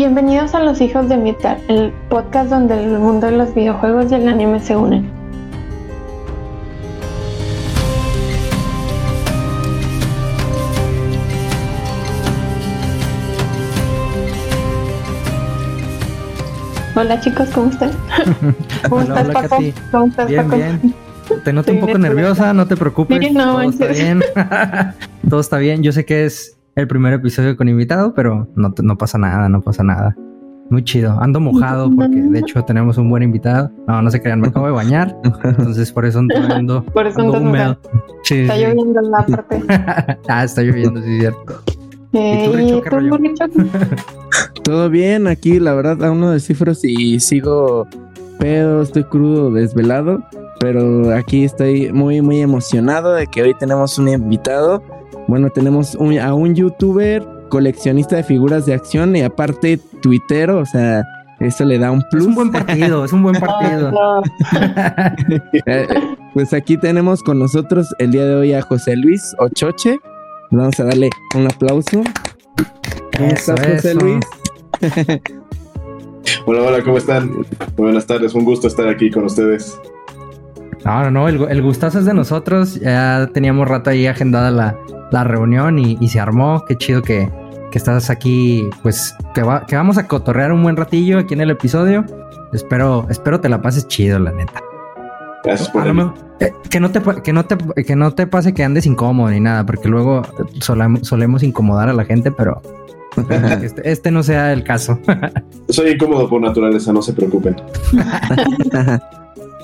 Bienvenidos a Los Hijos de Mitar, el podcast donde el mundo de los videojuegos y el anime se unen. Hola chicos, ¿cómo están? ¿Cómo Hola, estás, hola, Paco? Katy. ¿Cómo estás, Bien, Paco? bien. Te noto un poco nerviosa. no te preocupes. No todo está bien. todo está bien. Yo sé que es el primer episodio con invitado, pero no, te- no pasa nada, no pasa nada. Muy chido. Ando mojado porque de hecho tenemos un buen invitado. No, no se crean, me acabo de bañar. Entonces por eso ando, Por eso ando húmedo. Sí, Está sí. lloviendo en la parte. ah, está lloviendo, sí, es cierto. Eh, tú, Richo, ¿Y qué rollo? Todo bien, aquí la verdad aún no descifro si sigo pedo, estoy crudo, desvelado, pero aquí estoy muy muy emocionado de que hoy tenemos un invitado. Bueno, tenemos un- a un youtuber coleccionista de figuras de acción y aparte tuitero, o sea, eso le da un Es plus. un buen partido, es un buen partido. No, Eh, pues aquí tenemos con nosotros el día de hoy a José Luis Ochoche. Vamos a darle un aplauso. ¿Cómo Eso, estás, José eso. Luis? Hola, hola, ¿cómo están? Buenas tardes, un gusto estar aquí con ustedes. No, no, no, el, gu- el gustazo es de nosotros. Ya teníamos rato ahí agendada la, la reunión y, y se armó. Qué chido que, que estás aquí, pues que, va- que vamos a cotorrear un buen ratillo aquí en el episodio. Espero, espero te la pases chido, la neta. Gracias por el- eh, que, no te, que, no te, que no te pase que andes incómodo ni nada, porque luego solemos, solemos incomodar a la gente, pero este, este no sea el caso. Soy incómodo por naturaleza, no se preocupen.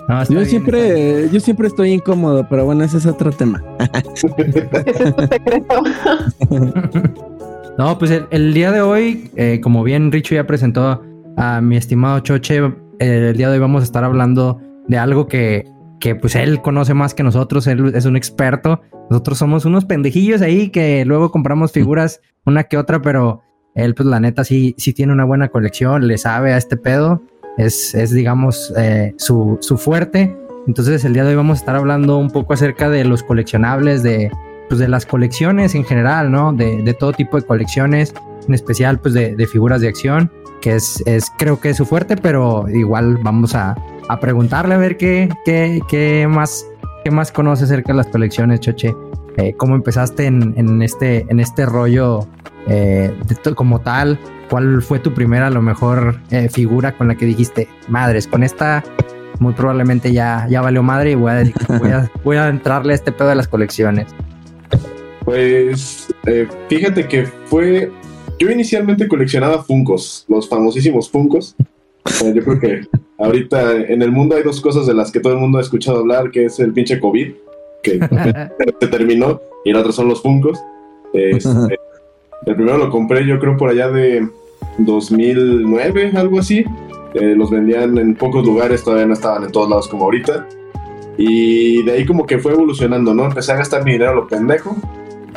No, Yo bien, está bien. siempre, yo siempre estoy incómodo, pero bueno, ese es otro tema. ese es tu secreto. No, pues el, el día de hoy, eh, como bien Richo ya presentó a mi estimado Choche, eh, el día de hoy vamos a estar hablando de algo que, que pues él conoce más que nosotros, él es un experto. Nosotros somos unos pendejillos ahí que luego compramos figuras una que otra, pero él pues la neta sí, sí tiene una buena colección, le sabe a este pedo, es, es digamos eh, su, su fuerte. Entonces el día de hoy vamos a estar hablando un poco acerca de los coleccionables, de, pues de las colecciones en general, ¿no? De, de todo tipo de colecciones, en especial pues de, de figuras de acción, que es, es creo que es su fuerte, pero igual vamos a, a preguntarle a ver qué, qué, qué más, qué más conoce acerca de las colecciones, Choche. Eh, ¿Cómo empezaste en, en este, en este rollo eh, de como tal? ¿Cuál fue tu primera, a lo mejor, eh, figura con la que dijiste, madres, con esta muy probablemente ya, ya valió madre y voy a, voy, a, voy a entrarle a este pedo de las colecciones? Pues eh, fíjate que fue. Yo inicialmente coleccionaba Funcos, los famosísimos Funcos. Eh, yo creo que ahorita en el mundo hay dos cosas de las que todo el mundo ha escuchado hablar, que es el pinche COVID, que se terminó, y el otro son los Funcos. Este, el primero lo compré yo creo por allá de 2009, algo así. Eh, los vendían en pocos lugares, todavía no estaban en todos lados como ahorita. Y de ahí como que fue evolucionando, ¿no? Empecé a gastar mi dinero a lo pendejo.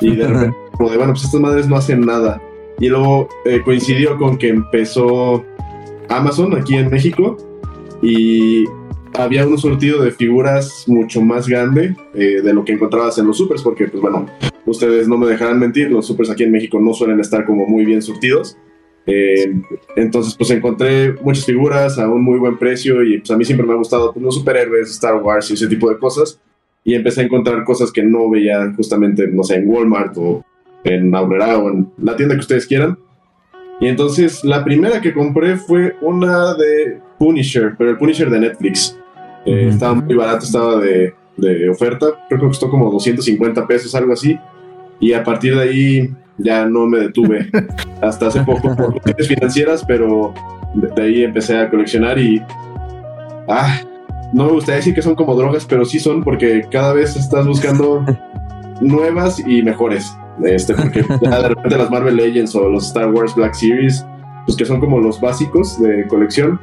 Y de repente, como de, bueno, pues estas madres no hacen nada. Y luego eh, coincidió con que empezó Amazon aquí en México. Y había un surtido de figuras mucho más grande eh, de lo que encontrabas en los supers. Porque, pues bueno, ustedes no me dejarán mentir, los supers aquí en México no suelen estar como muy bien surtidos. Eh, entonces, pues encontré muchas figuras a un muy buen precio y pues a mí siempre me ha gustado pues, los superhéroes, Star Wars y ese tipo de cosas. Y empecé a encontrar cosas que no veía justamente, no sé, en Walmart o en Aurrera o en la tienda que ustedes quieran. Y entonces la primera que compré fue una de Punisher, pero el Punisher de Netflix. Eh. Estaba muy barato, estaba de, de oferta, creo que costó como 250 pesos, algo así. Y a partir de ahí ya no me detuve hasta hace poco por cuestiones financieras, pero de, ahí empecé a coleccionar y... Ah, no me gustaría decir que son como drogas, pero sí son porque cada vez estás buscando nuevas y mejores. Este, porque ya de repente las Marvel Legends o los Star Wars Black Series, pues que son como los básicos de colección,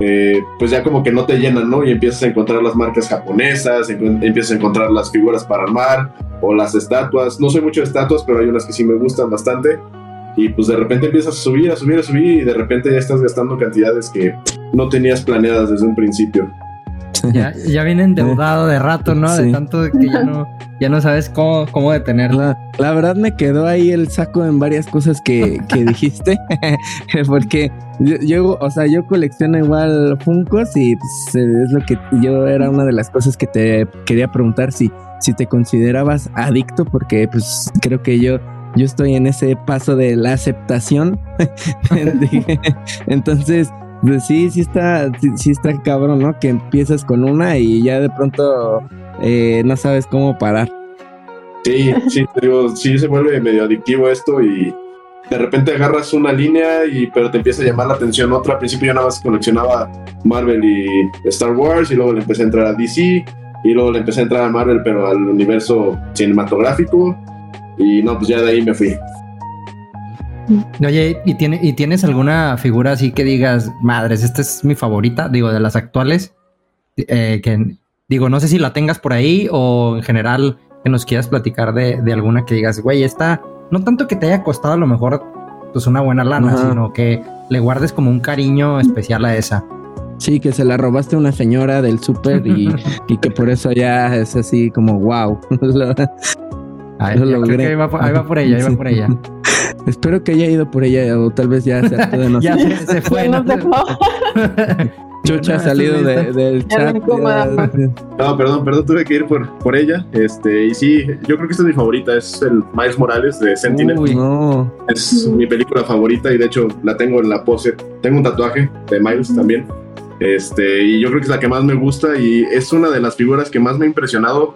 eh, pues ya como que no te llenan, ¿no? Y empiezas a encontrar las marcas japonesas, empiezas a encontrar las figuras para armar o las estatuas. No soy mucho de estatuas, pero hay unas que sí me gustan bastante. Y pues de repente empiezas a subir, a subir, a subir y de repente ya estás gastando cantidades que no tenías planeadas desde un principio. Ya, ya viene endeudado de rato, ¿no? De Sí. tanto que ya no, ya no sabes cómo, cómo detenerlo. La, la verdad me quedó ahí el saco en varias cosas que, que dijiste, porque yo, yo, o sea, yo colecciono igual Funkos y pues, es lo que yo era una de las cosas que te quería preguntar si, si te considerabas adicto, porque pues creo que yo, yo estoy en ese paso de la aceptación. Entonces, pues sí, sí está, sí, está cabrón, ¿no? Que empiezas con una y ya de pronto eh, no sabes cómo parar. Sí, sí, digo, sí se vuelve medio adictivo esto y de repente agarras una línea y pero te empieza a llamar la atención otra. Al principio yo nada más coleccionaba Marvel y Star Wars y luego le empecé a entrar a DC y luego le empecé a entrar a Marvel pero al universo cinematográfico y no, pues ya de ahí me fui. Oye, ¿y, tiene, ¿y tienes alguna figura así que digas, madres, esta es mi favorita? Digo, de las actuales. eh, que digo, no sé si la tengas por ahí o en general que nos quieras platicar de, de alguna que digas, güey, esta, no tanto que te haya costado a lo mejor pues una buena lana, Ajá. sino que le guardes como un cariño especial a esa. Sí, que se la robaste a una señora del súper y, y que por eso ya es así como wow. Lo creo que ahí va, por- ahí va por ella, ahí va por ella. Espero que haya ido por ella o tal vez ya se hartó de ya se, se fue. ¿no? Chucha ha No, salido de- del Ya chat. no incomoda ya- No, perdón, perdón, tuve que ir por, por ella. Este, y sí, yo creo que esta es mi favorita, es el Miles Morales de Sentinel. Uy. No, Es mi película favorita y de hecho la tengo en la pose. Tengo un tatuaje de Miles también. Este, y yo creo que es la que más me gusta y es una de las figuras que más me ha impresionado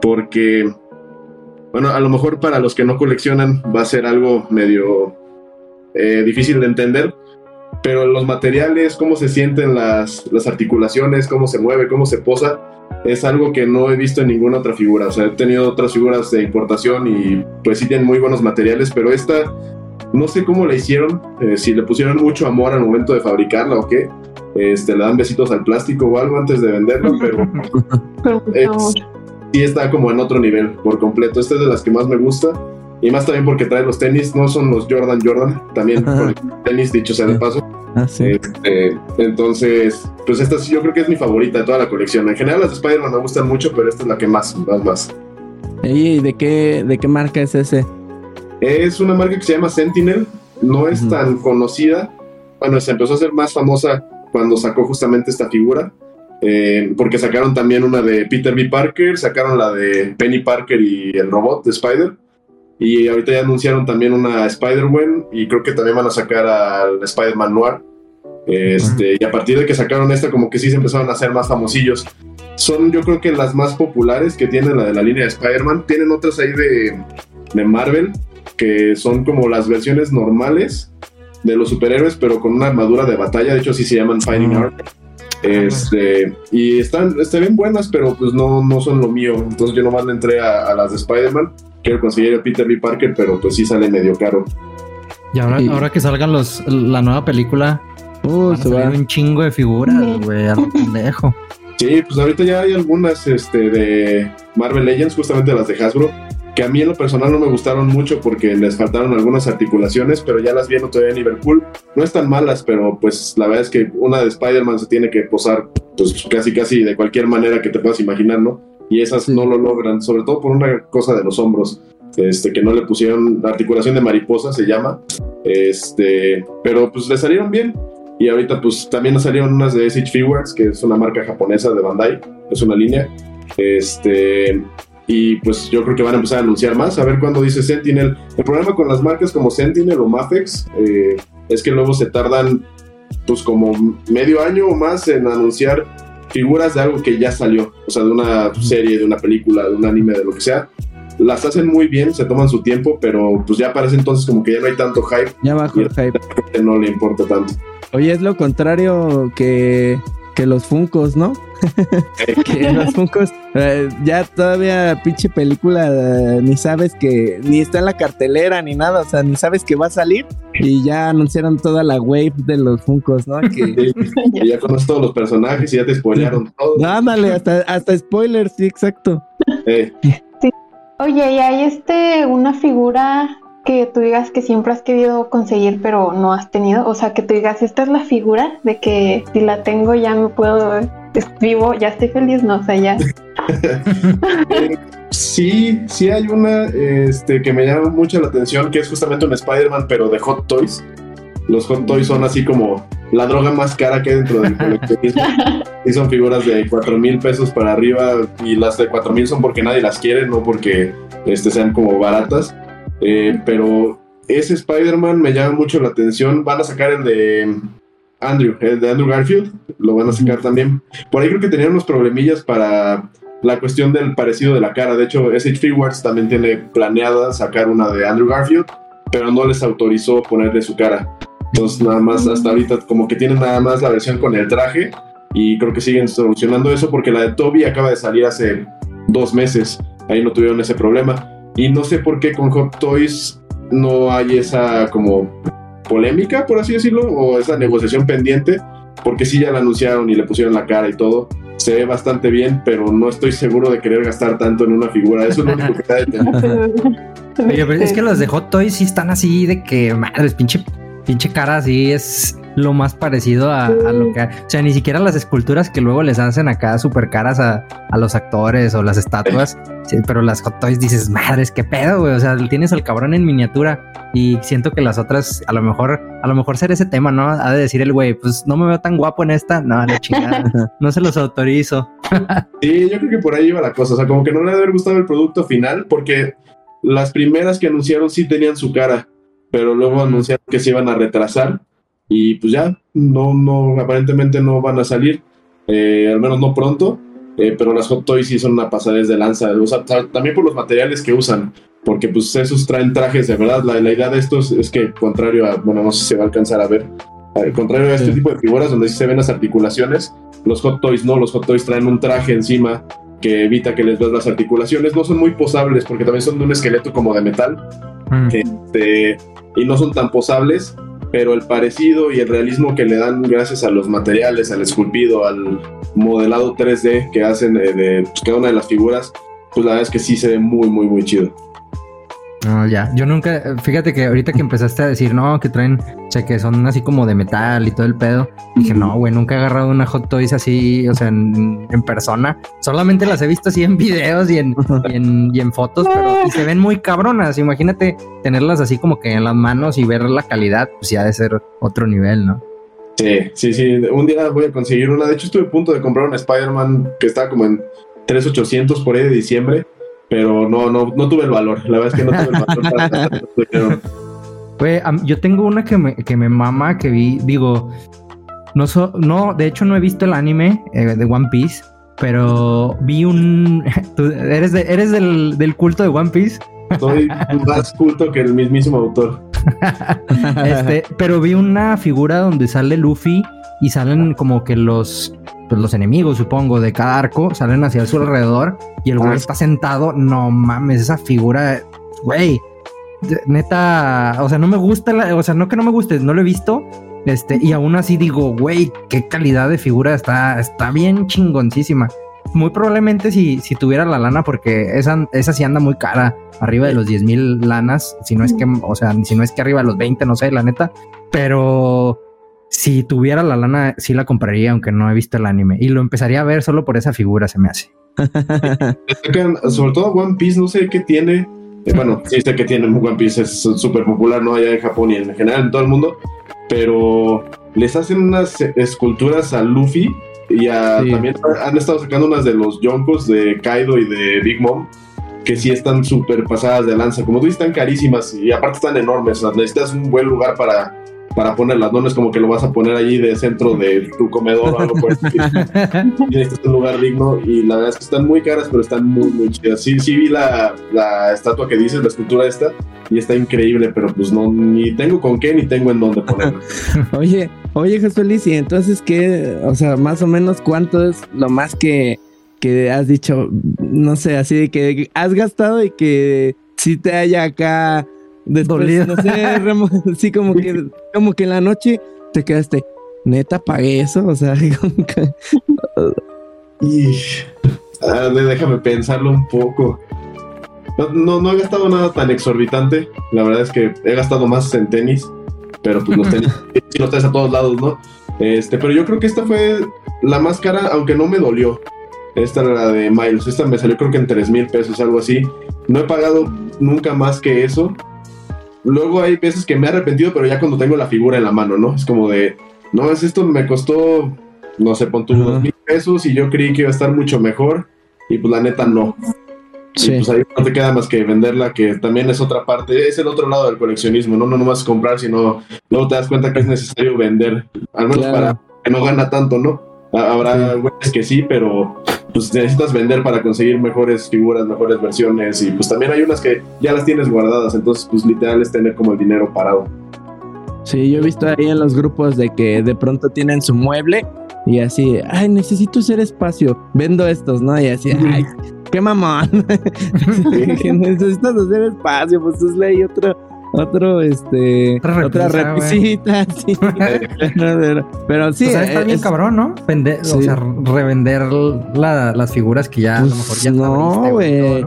porque, bueno, a lo mejor para los que no coleccionan va a ser algo medio eh, difícil de entender, pero los materiales, cómo se sienten las, las articulaciones, cómo se mueve, cómo se posa, es algo que no he visto en ninguna otra figura. O sea, he tenido otras figuras de importación y pues sí tienen muy buenos materiales, pero esta no sé cómo la hicieron, eh, si le pusieron mucho amor al momento de fabricarla o qué. Este, le dan besitos al plástico o algo antes de venderla, pero Es- sí está como en otro nivel por completo. Esta es de las que más me gusta. Y más también porque trae los tenis, no son los Jordan Jordan, también tenis, dicho sea de paso. ah, sí. Este, entonces, pues esta sí yo creo que es mi favorita de toda la colección. En general las de Spider-Man me gustan mucho, pero esta es la que más, más, más. Ey, ¿de qué, ¿De qué marca es ese? Es una marca que se llama Sentinel, no es tan conocida. Bueno, se empezó a ser más famosa cuando sacó justamente esta figura, eh, porque sacaron también una de Peter B. Parker, sacaron la de Penny Parker y el robot de Spider. Y ahorita ya anunciaron también una Spider-Gwen y creo que también van a sacar al Spider-Man Noir. Este, Y a partir de que sacaron esta, como que sí se empezaron a hacer más famosillos. Son yo creo que las más populares que tienen la de la línea de Spider-Man. Tienen otras ahí de, de Marvel, que son como las versiones normales de los superhéroes, pero con una armadura de batalla. De hecho, sí se llaman Fighting. Armor. Este, y están, están bien buenas, pero pues no, no son lo mío. Entonces yo nomás le entré a, a las de Spider-Man. Quiero conseguir a Peter B. Parker, pero pues sí sale medio caro. Y ahora, Y- ahora que salgan los, la nueva película, Uh, van a se va. un chingo de figuras, güey, a lo pendejo. Sí, pues ahorita ya hay algunas este, de Marvel Legends, justamente las de Hasbro, que a mí en lo personal no me gustaron mucho porque les faltaron algunas articulaciones, pero ya las vi en otro día en Liverpool. No están malas, pero pues la verdad es que una de Spider-Man se tiene que posar pues casi casi de cualquier manera que te puedas imaginar, ¿no? Y esas no lo logran, sobre todo por una cosa de los hombros. Este, que no le pusieron la articulación de mariposa, se llama. Este, pero pues le salieron bien. Y ahorita pues también nos salieron unas de SH Figures, que es una marca japonesa de Bandai, es una línea. Este, y pues yo creo que van a empezar a anunciar más, a ver cuándo dice Sentinel. El problema con las marcas como Sentinel o Mafex eh, es que luego se tardan pues como medio año o más en anunciar figuras de algo que ya salió, o sea, de una serie, de una película, de un anime, de lo que sea. Las hacen muy bien, se toman su tiempo, pero pues ya parece entonces como que ya no hay tanto hype, Ya bajó el hype. que no le importa tanto. Oye, es lo contrario que, que los Funcos, ¿no? que los Funcos, eh, ya todavía pinche película, eh, ni sabes que, ni está en la cartelera ni nada, o sea, ni sabes que va a salir y ya anunciaron toda la wave de los Funcos, ¿no? Que, Y ya conoces todos los personajes y ya te spoilearon todo. ándale, hasta, hasta spoilers, sí, exacto. Eh, Oye, y hay este, una figura que tú digas que siempre has querido conseguir pero no has tenido? O sea, que tú digas, esta es la figura de que si la tengo ya me puedo, vivo, ya estoy feliz, no, o sea, ya. Eh, sí, sí hay una este, que me llama mucho la atención, que es justamente un Spider-Man, pero de Hot Toys. Los Hot Toys son así como la droga más cara que hay dentro del coleccionismo. y son figuras de 4 mil pesos para arriba y las de 4 mil son porque nadie las quiere, no porque este, sean como baratas. Eh, pero ese Spider-Man me llama mucho la atención. Van a sacar el de Andrew, el de Andrew Garfield, lo van a sacar también. Por ahí creo que tenían unos problemillas para la cuestión del parecido de la cara. De hecho, SH Figuarts también tiene planeada sacar una de Andrew Garfield, pero no les autorizó ponerle su cara. Entonces, nada más hasta ahorita, como que tienen nada más la versión con el traje, y creo que siguen solucionando eso porque la de Toby acaba de salir hace dos meses. Ahí no tuvieron ese problema. Y no sé por qué con Hot Toys no hay esa como polémica, por así decirlo, o esa negociación pendiente, porque sí ya la anunciaron y le pusieron la cara y todo. Se ve bastante bien, pero no estoy seguro de querer gastar tanto en una figura. Eso es lo único que da de Oye, pero es que los de Hot Toys sí están así de que, madres, pinche, pinche cara así es lo más parecido a, lo que... O sea, ni siquiera las esculturas que luego les hacen acá súper caras a, los actores o las estatuas, sí, pero las Hot Toys dices, madres, qué pedo, güey. O sea, tienes al cabrón en miniatura y siento que las otras, a lo mejor, a lo mejor ser ese tema, ¿no? Ha de decir el güey, pues no me veo tan guapo en esta, no, la chingada, no se los autorizo. sí, yo creo que por ahí iba la cosa, o sea, como que no le debe haber gustado el producto final porque las primeras que anunciaron sí tenían su cara, pero luego anunciaron que se iban a retrasar y pues ya, no, no, aparentemente no van a salir, eh, al menos no pronto, eh, pero las Hot Toys sí son una pasadez de lanza, también por los materiales que usan, porque pues esos traen trajes de verdad, la, la idea de estos es que contrario a, bueno, no sé si se va a alcanzar a ver, al contrario a este tipo de figuras donde sí se ven las articulaciones, los Hot Toys no, los Hot Toys traen un traje encima que evita que les veas las articulaciones, no son muy posables porque también son de un esqueleto como de metal, mm. este, y no son tan posables, pero el parecido y el realismo que le dan gracias a los materiales, al esculpido, al modelado 3D que hacen de, pues, cada una de las figuras, pues la verdad es que sí se ve muy, muy, muy chido. No, ya. Yo nunca, fíjate que ahorita que empezaste a decir, no, que traen, o sea, que son así como de metal y todo el pedo. Dije, no, güey, nunca he agarrado una Hot Toys así, o sea, en, persona. Solamente las he visto así en videos y en, y en, fotos, pero y se ven muy cabronas. Imagínate tenerlas así como que en las manos y ver la calidad, pues ya de ser otro nivel, ¿no? Sí, sí, sí. Un día voy a conseguir una. De hecho, estuve a punto de comprar un Spider-Man que estaba como en 3800 por ahí de diciembre pero no, no, no tuve el valor. La verdad es que no tuve el valor para yo tengo una que me, que me mama, que vi, digo, no, no, de hecho no he visto el anime eh, de One Piece, pero vi un... eres, de, eres del, del culto de One Piece? Soy más culto que el mismísimo autor. este, pero vi una figura donde sale Luffy y salen como que los pues los enemigos, supongo, de cada arco salen hacia su alrededor y el güey ah. está sentado. No mames, esa figura, güey, neta, o sea, no me gusta, o sea, no que no me guste, no lo he visto. Este, y aún así digo, güey, qué calidad de figura está, está bien chingoncísima. Muy probablemente si, si tuviera la lana, porque esa, esa sí anda muy cara, arriba de los 10 mil lanas, si no es que, o sea, si no es que arriba de los 20, no sé, la neta. Pero si tuviera la lana, sí la compraría, aunque no he visto el anime. Y lo empezaría a ver solo por esa figura, se me hace. sobre todo One Piece, no sé qué tiene. Eh, bueno, sí sé que tiene One Piece, es súper popular, ¿no? Allá en Japón y en general en todo el mundo. Pero les hacen unas esculturas a Luffy y también han estado sacando unas de los Yonkos de Kaido y de Big Mom que sí están súper pasadas de lanza. Como tú dices, están carísimas y aparte están enormes. necesitas un buen lugar para para ponerlas, no, es como que lo vas a poner allí de centro de tu comedor o algo por Tienes un lugar digno y la verdad es que están muy caras, pero están muy, muy chidas. Sí, sí vi la, la estatua que dices, la escultura esta, y está increíble, pero pues no, ni tengo con qué, ni tengo en dónde ponerla. oye, oye Jesús y entonces qué, o sea, más o menos cuánto es lo más que, que has dicho, no sé, así de que has gastado y que si te haya acá Después, no sé, sí, como que, como que en la noche te quedaste, neta, pagué eso, o sea, como que... y, déjame pensarlo un poco. no, no, he gastado nada tan exorbitante. La verdad es que he gastado más en tenis, pero pues los tenis los traes a todos lados, ¿no? Este, pero yo creo que esta fue la más cara, aunque no me dolió. Esta era la de Miles. Esta me salió creo que en 3 mil pesos, algo así. No he pagado nunca más que eso. Luego hay veces que me he arrepentido, pero ya cuando tengo la figura en la mano, ¿no? Es como de, no, es esto me costó, no sé, pon unos mil pesos y yo creí que iba a estar mucho mejor. Y pues la neta no. Sí. pues ahí no te queda más que venderla, que también es otra parte, es el otro lado del coleccionismo, ¿no? No nomás comprar, sino luego te das cuenta que es necesario vender, al menos para que no gana tanto, ¿no? Habrá güeyes que sí, pero pues necesitas vender para conseguir mejores figuras, mejores versiones y pues también hay unas que ya las tienes guardadas, entonces pues literal es tener como el dinero parado. Sí, yo he visto ahí en los grupos de que de pronto tienen su mueble y así, ay, necesito hacer espacio, vendo estos, ¿no? Y así, ay, qué mamón. necesitas hacer espacio, pues es ley otro, otro, este, otra repisita, sí. pero, sí. O sea, está bien cabrón, ¿no? Vender, O sea, revender las figuras que ya a lo pues mejor ya No, güey.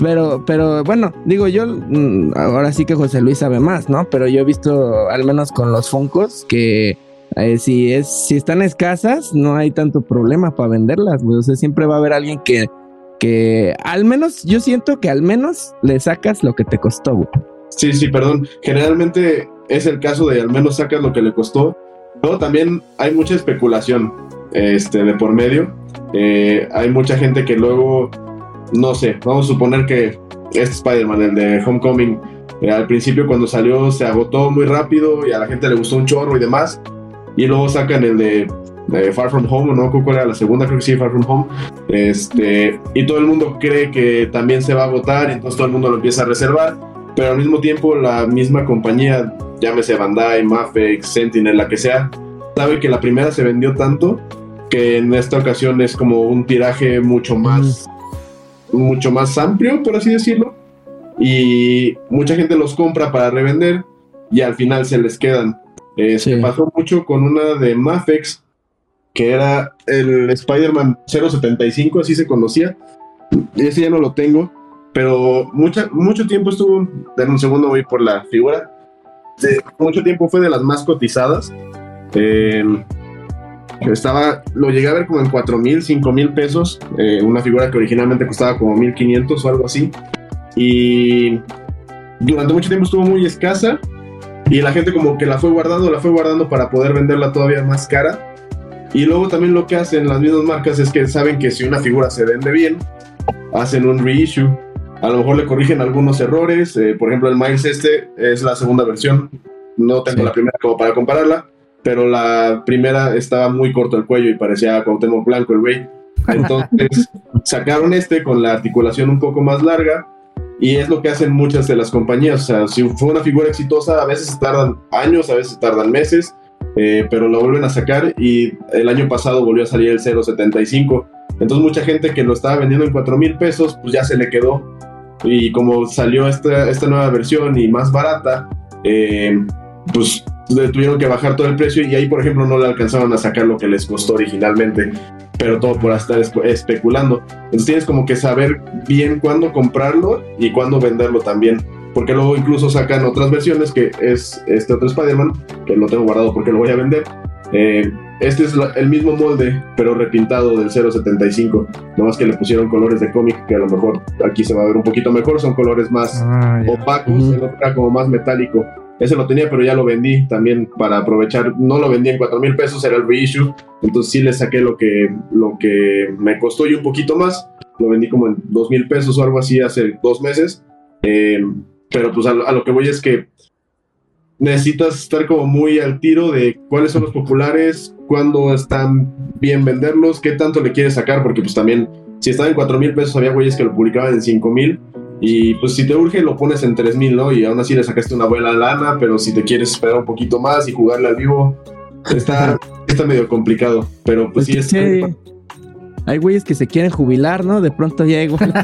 Pero, pero bueno, digo yo, mm, ahora sí que José Luis sabe más, ¿no? Pero yo he visto, al menos con los Funcos, que eh, si es, si están escasas, no hay tanto problema para venderlas, güey. O sea, siempre va a haber alguien que, que al menos, yo siento que al menos le sacas lo que te costó, güey. Sí, sí, perdón. Generalmente es el caso de al menos sacas lo que le costó. Pero también hay mucha especulación este, de por medio. Eh, hay mucha gente que luego, no sé, vamos a suponer que este Spider-Man, el de Homecoming, eh, al principio cuando salió se agotó muy rápido y a la gente le gustó un chorro y demás. Y luego sacan el de, Far From Home, ¿no? ¿Cuál era la segunda? Creo que sí, Far From Home. Este, y todo el mundo cree que también se va a agotar y entonces todo el mundo lo empieza a reservar pero al mismo tiempo la misma compañía, llámese Bandai, Mafex, Sentinel, la que sea, sabe que la primera se vendió tanto que en esta ocasión es como un tiraje mucho más, mucho más amplio, por así decirlo, y mucha gente los compra para revender y al final se les quedan. Eh, se pasó mucho con una de Mafex, que era el Spider-Man 075, así se conocía. Ese ya no lo tengo, pero mucha, mucho tiempo estuvo, en un segundo voy por la figura, mucho tiempo fue de las más cotizadas. Eh, estaba, lo llegué a ver como en 4 mil, 5 mil pesos, eh, una figura que originalmente costaba como 1500 o algo así. Y durante mucho tiempo estuvo muy escasa y la gente como que la fue guardando, la fue guardando para poder venderla todavía más cara. Y luego también lo que hacen las mismas marcas es que saben que si una figura se vende bien, hacen un reissue a lo mejor le corrigen algunos errores. Eh, por ejemplo, el Miles este es la segunda versión. No tengo la primera como para compararla, pero la primera estaba muy corto el cuello y parecía Cuauhtémoc Blanco el güey. Entonces sacaron este con la articulación un poco más larga y es lo que hacen muchas de las compañías. O sea, si fue una figura exitosa, a veces tardan años, a veces tardan meses, eh, pero la vuelven a sacar y el año pasado volvió a salir el 075. Entonces mucha gente que lo estaba vendiendo en 4 mil pesos, pues ya se le quedó y como salió esta, esta nueva versión y más barata, eh, pues tuvieron que bajar todo el precio y ahí, por ejemplo, no le alcanzaron a sacar lo que les costó originalmente, pero todo por estar especulando. Entonces tienes como que saber bien cuándo comprarlo y cuándo venderlo también. Porque luego incluso sacan otras versiones que es este otro Spider-Man, que lo tengo guardado porque lo voy a vender. Eh, este es el mismo molde, pero repintado del 075. más que le pusieron colores de cómic que a lo mejor aquí se va a ver un poquito mejor. Son colores más ah, opacos, el otro era como más metálico. Ese lo tenía, pero ya lo vendí también para aprovechar. No lo vendí en 4 mil pesos, era el reissue. Entonces sí le saqué lo que, lo que me costó y un poquito más. Lo vendí como en 2 mil pesos o algo así hace dos meses. Eh, pero pues a lo que voy es que necesitas estar como muy al tiro de cuáles son los populares, cuándo están bien venderlos, qué tanto le quieres sacar, porque pues también si estaba en 4 mil pesos había güeyes que lo publicaban en 5 mil y pues si te urge lo pones en 3 mil, ¿no? Y aún así le sacaste una buena lana, pero si te quieres esperar un poquito más y jugarle al vivo, está, está medio complicado, pero pues, pues sí es hay güeyes que se quieren jubilar, ¿no? De pronto ya igual.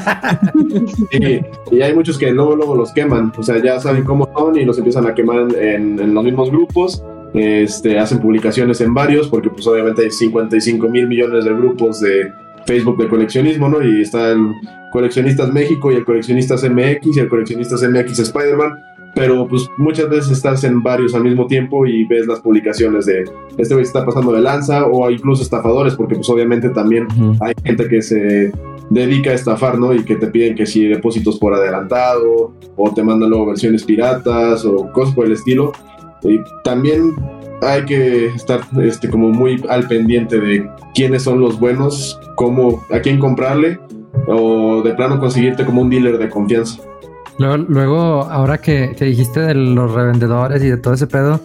y hay muchos que luego, luego los queman. O sea, ya saben cómo son y los empiezan a quemar en, los mismos grupos. Este, hacen publicaciones en varios, porque pues obviamente hay 55 mil millones de grupos de Facebook de coleccionismo, ¿no? Y está el Coleccionistas México y el Coleccionistas MX y el Coleccionistas MX Spider-Man pero pues muchas veces estás en varios al mismo tiempo y ves las publicaciones de este güey está pasando de lanza o incluso estafadores, porque pues obviamente también hay gente que se dedica a estafar, ¿no? Y que te piden que si depósitos por adelantado o te mandan luego versiones piratas o cosas por el estilo. Y también hay que estar este, como muy al pendiente de quiénes son los buenos, cómo, a quién comprarle o de plano conseguirte como un dealer de confianza. Luego, ahora que, dijiste de los revendedores y de todo ese pedo,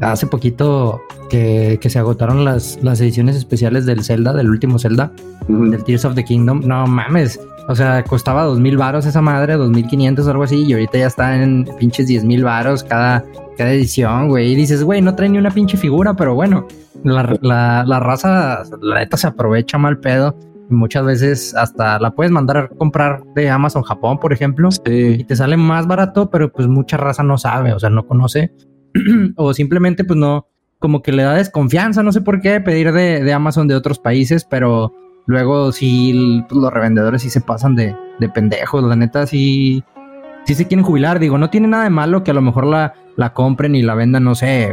hace poquito que, se agotaron las, las ediciones especiales del Zelda, del último Zelda, del Tears of the Kingdom. No mames. O sea, costaba dos mil varos esa madre, dos mil quinientos algo así, y ahorita ya está en pinches diez mil varos cada, cada edición, güey. Y dices, güey, no trae ni una pinche figura, pero bueno, la, la, la raza, la neta se aprovecha mal pedo muchas veces hasta la puedes mandar a comprar de Amazon Japón, por ejemplo, y te sale más barato, pero pues mucha raza no sabe, o sea, no conoce, o simplemente pues no, como que le da desconfianza, no sé por qué, pedir de, Amazon de otros países, pero luego sí pues, los revendedores sí se pasan de, de pendejos, la neta sí, sí se quieren jubilar, digo, no tiene nada de malo que a lo mejor la, la compren y la vendan, no sé,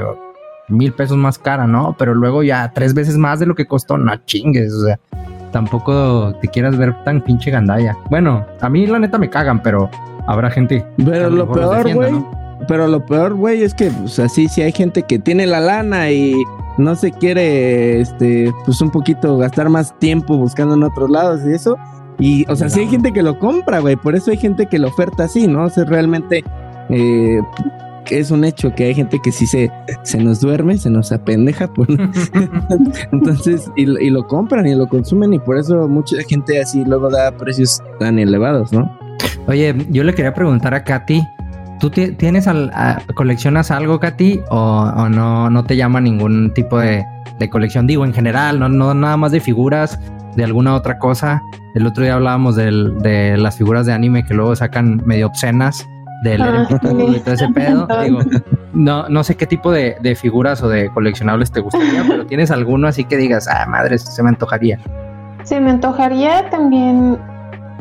mil pesos más cara, ¿no? Pero luego ya tres veces más de lo que costó, no chingues, o sea, tampoco te quieras ver tan pinche gandalla. Bueno, a mí la neta me cagan, pero habrá gente. Pero lo, peor, güey. Pero lo peor, güey, es que, pues así, si hay gente que tiene la lana y no se quiere, este, pues un poquito gastar más tiempo buscando en otros lados y eso. Y, o sea, sí hay gente que lo compra, güey. Por eso hay gente que lo oferta así, ¿no? O sea, realmente, eh, es un hecho que hay gente que sí se, se nos duerme, se nos apendeja. Por... Entonces, y, lo compran y lo consumen y por eso mucha gente así luego da precios tan elevados, ¿no? Oye, yo le quería preguntar a Katy, ¿tú tienes al, coleccionas algo, Katy, o, no, no te llama ningún tipo de, colección? Digo, en general, no, no nada más de figuras, de alguna otra cosa. El otro día hablábamos de las figuras de anime que luego sacan medio obscenas de leer ah, y todo ese pedo. Digo, no, no sé qué tipo de, figuras o de coleccionables te gustaría, pero tienes alguno así que digas, ah, madre, se me antojaría. Se me antojaría también,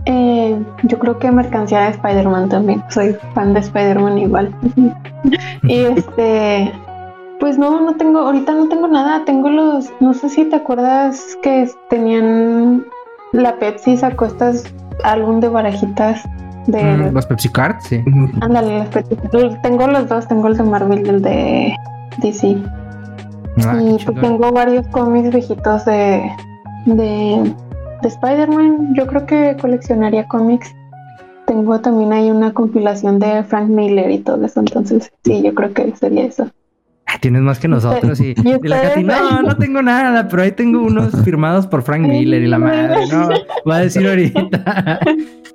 eh, yo creo que mercancía de Spider-Man también. Soy fan de Spider-Man igual. y este, pues no, no tengo, ahorita no tengo nada. Tengo los, no sé si te acuerdas que tenían la Pepsi sacó estas álbum de barajitas de mm, los Pepsi Cards, sí. Ándale, los Pepsi Tengo los dos, tengo el de Marvel y el de DC. Ah, y pues tengo varios cómics viejitos de, de, de Spider-Man. Yo creo que coleccionaría cómics. Tengo también ahí una compilación de Frank Miller y todo eso. Entonces, sí, yo creo que sería eso. Ah, tienes más que nosotros y, la no, no tengo nada, pero ahí tengo unos firmados por Frank Miller y la madre, no, va a decir ahorita.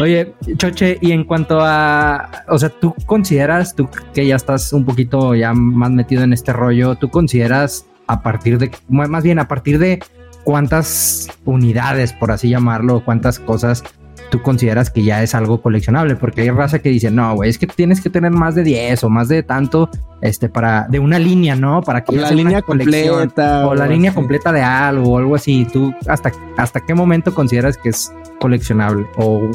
Oye, Choche, y en cuanto a, o sea, tú consideras, tú que ya estás un poquito ya más metido en este rollo, tú consideras a partir de, más bien a partir de cuántas unidades, por así llamarlo, cuántas cosas tú consideras que ya es algo coleccionable, porque hay raza que dice, no, güey, es que tienes que tener más de 10 o más de tanto, este, para, de una línea, ¿no? Para que la línea completa o, la línea completa de algo o algo así. ¿Tú hasta, hasta qué momento consideras que es coleccionable o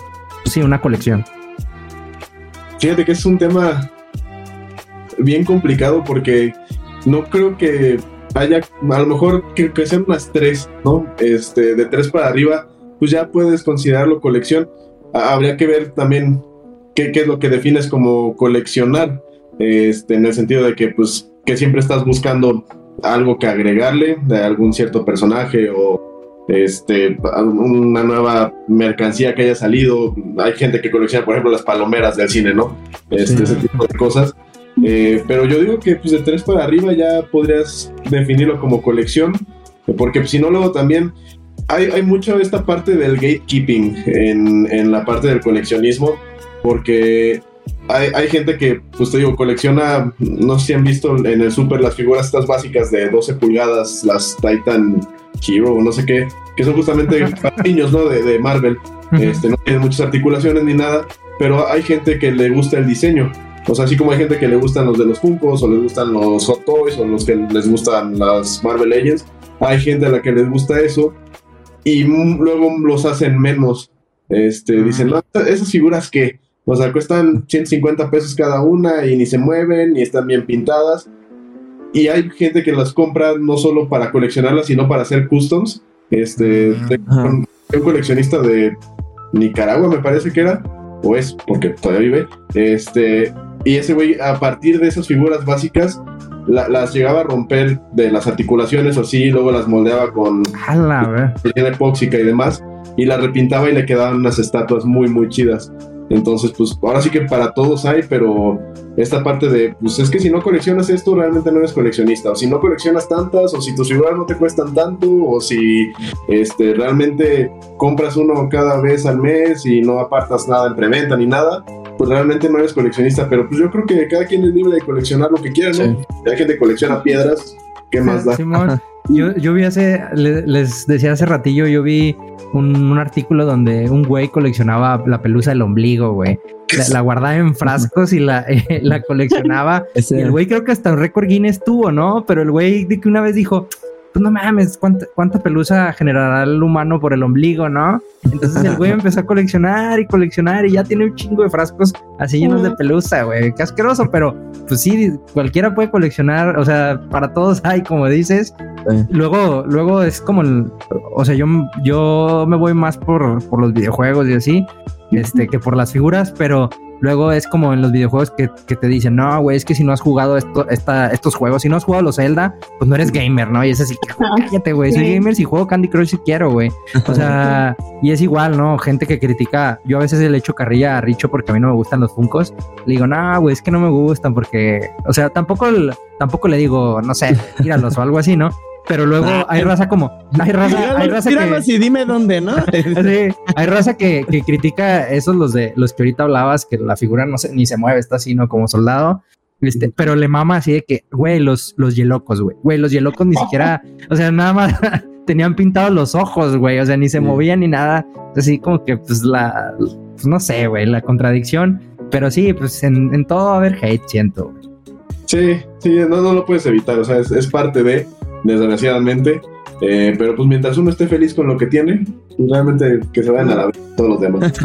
sí, una colección. Fíjate que es un tema bien complicado porque no creo que haya, a lo mejor que, sean unas tres, ¿no? Este, de tres para arriba, pues ya puedes considerarlo colección. Habría que ver también qué, qué es lo que defines como coleccionar, este, en el sentido de que, pues, que siempre estás buscando algo que agregarle de algún cierto personaje o este, una nueva mercancía que haya salido. Hay gente que colecciona, por ejemplo, las palomeras del cine, ¿no? Este, Ese tipo de cosas. Eh, pero yo digo que pues, de tres para arriba ya podrías definirlo como colección, porque si no, luego también hay, hay mucho esta parte del gatekeeping en, en la parte del coleccionismo, porque hay, hay, gente que, pues te digo, colecciona, no sé si han visto en el super las figuras estas básicas de 12 pulgadas, las Titan Hero, no sé qué, que son justamente para niños, ¿no? De, de Marvel. Este, no tienen muchas articulaciones ni nada, pero hay gente que le gusta el diseño. O sea, así como hay gente que le gustan los de los Funkos, o les gustan los Hot Toys, o los que les gustan las Marvel Legends, hay gente a la que les gusta eso. y luego los hacen menos. Este, dicen, no, esas figuras que, o sea, cuestan 150 pesos cada una y ni se mueven, ni están bien pintadas. Y hay gente que las compra no solo para coleccionarlas, sino para hacer customs. Este, un, coleccionista de Nicaragua, me parece que era, o es, porque todavía vive. Este, y ese güey, a partir de esas figuras básicas, las llegaba a romper de las articulaciones o así, luego las moldeaba con epóxica y demás, y las repintaba y le quedaban unas estatuas muy, muy chidas. Entonces, pues ahora sí que para todos hay, pero esta parte de, pues es que si no coleccionas esto, realmente no eres coleccionista. O si no coleccionas tantas, o si tus figuras no te cuestan tanto, o si este, realmente compras uno cada vez al mes y no apartas nada en preventa ni nada, pues realmente no eres coleccionista. Pero pues yo creo que cada quien es libre de coleccionar lo que quiera, ¿no? hay gente que colecciona piedras, ¿qué más da? Yo, yo vi hace, les decía hace ratillo, yo vi un, artículo donde un güey coleccionaba la pelusa del ombligo, güey. La, guardaba en frascos y la, la coleccionaba. y el güey creo que hasta un récord Guinness tuvo, ¿no? Pero el güey de que una vez dijo, pues no mames, ¿cuánta, ¿cuánta, pelusa generará el humano por el ombligo, no? Entonces el güey empezó a coleccionar y coleccionar y ya tiene un chingo de frascos así llenos de pelusa, güey. Qué asqueroso, pero pues sí, cualquiera puede coleccionar, o sea, para todos hay, como dices. Luego, luego es como, el, o sea, yo, yo me voy más por, por los videojuegos y así, este, que por las figuras, pero Luego es como en los videojuegos que, te dicen, no, güey, es que si no has jugado esto, esta, estos juegos, si no has jugado los Zelda, pues no eres gamer, ¿no? Y es así, cállate, güey, soy gamer si juego Candy Crush si quiero, güey. O sea, y es igual, ¿no? Gente que critica, yo a veces le echo carrilla a Richo porque a mí no me gustan los Funcos. Le digo, no, güey, es que no me gustan porque, o sea, tampoco, tampoco le digo, no sé, tíralos o algo así, ¿no? Pero luego ah, hay raza como hay raza, hay raza que, y dime dónde, ¿no? sí, hay raza que, que, critica esos los de los que ahorita hablabas que la figura no se, ni se mueve, está así, ¿no? Como soldado. Este, pero le mama así de que, güey, los, los yelocos, güey. Güey, los yelocos ni siquiera, o sea, nada más tenían pintados los ojos, güey. O sea, ni se movían ni nada. Así como que, pues, la, pues, no sé, güey, la contradicción. Pero sí, pues en, en todo va a haber hate, siento. Sí, sí, no, no lo puedes evitar. O sea, es, es parte de desgraciadamente. Eh, pero pues mientras uno esté feliz con lo que tiene, pues realmente que se vayan a la vez todos los demás.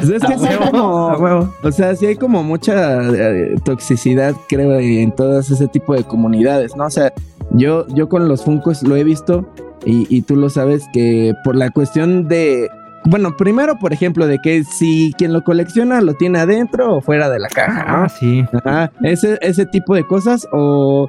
Pues es que hay como, o sea, sí hay como mucha eh, toxicidad, creo, en todas ese tipo de comunidades, ¿no? O sea, yo, yo con los Funcos lo he visto y, y tú lo sabes que por la cuestión de, bueno, primero, por ejemplo, de que si quien lo colecciona lo tiene adentro o fuera de la caja, ¿no? Ah, sí. ese, ese tipo de cosas o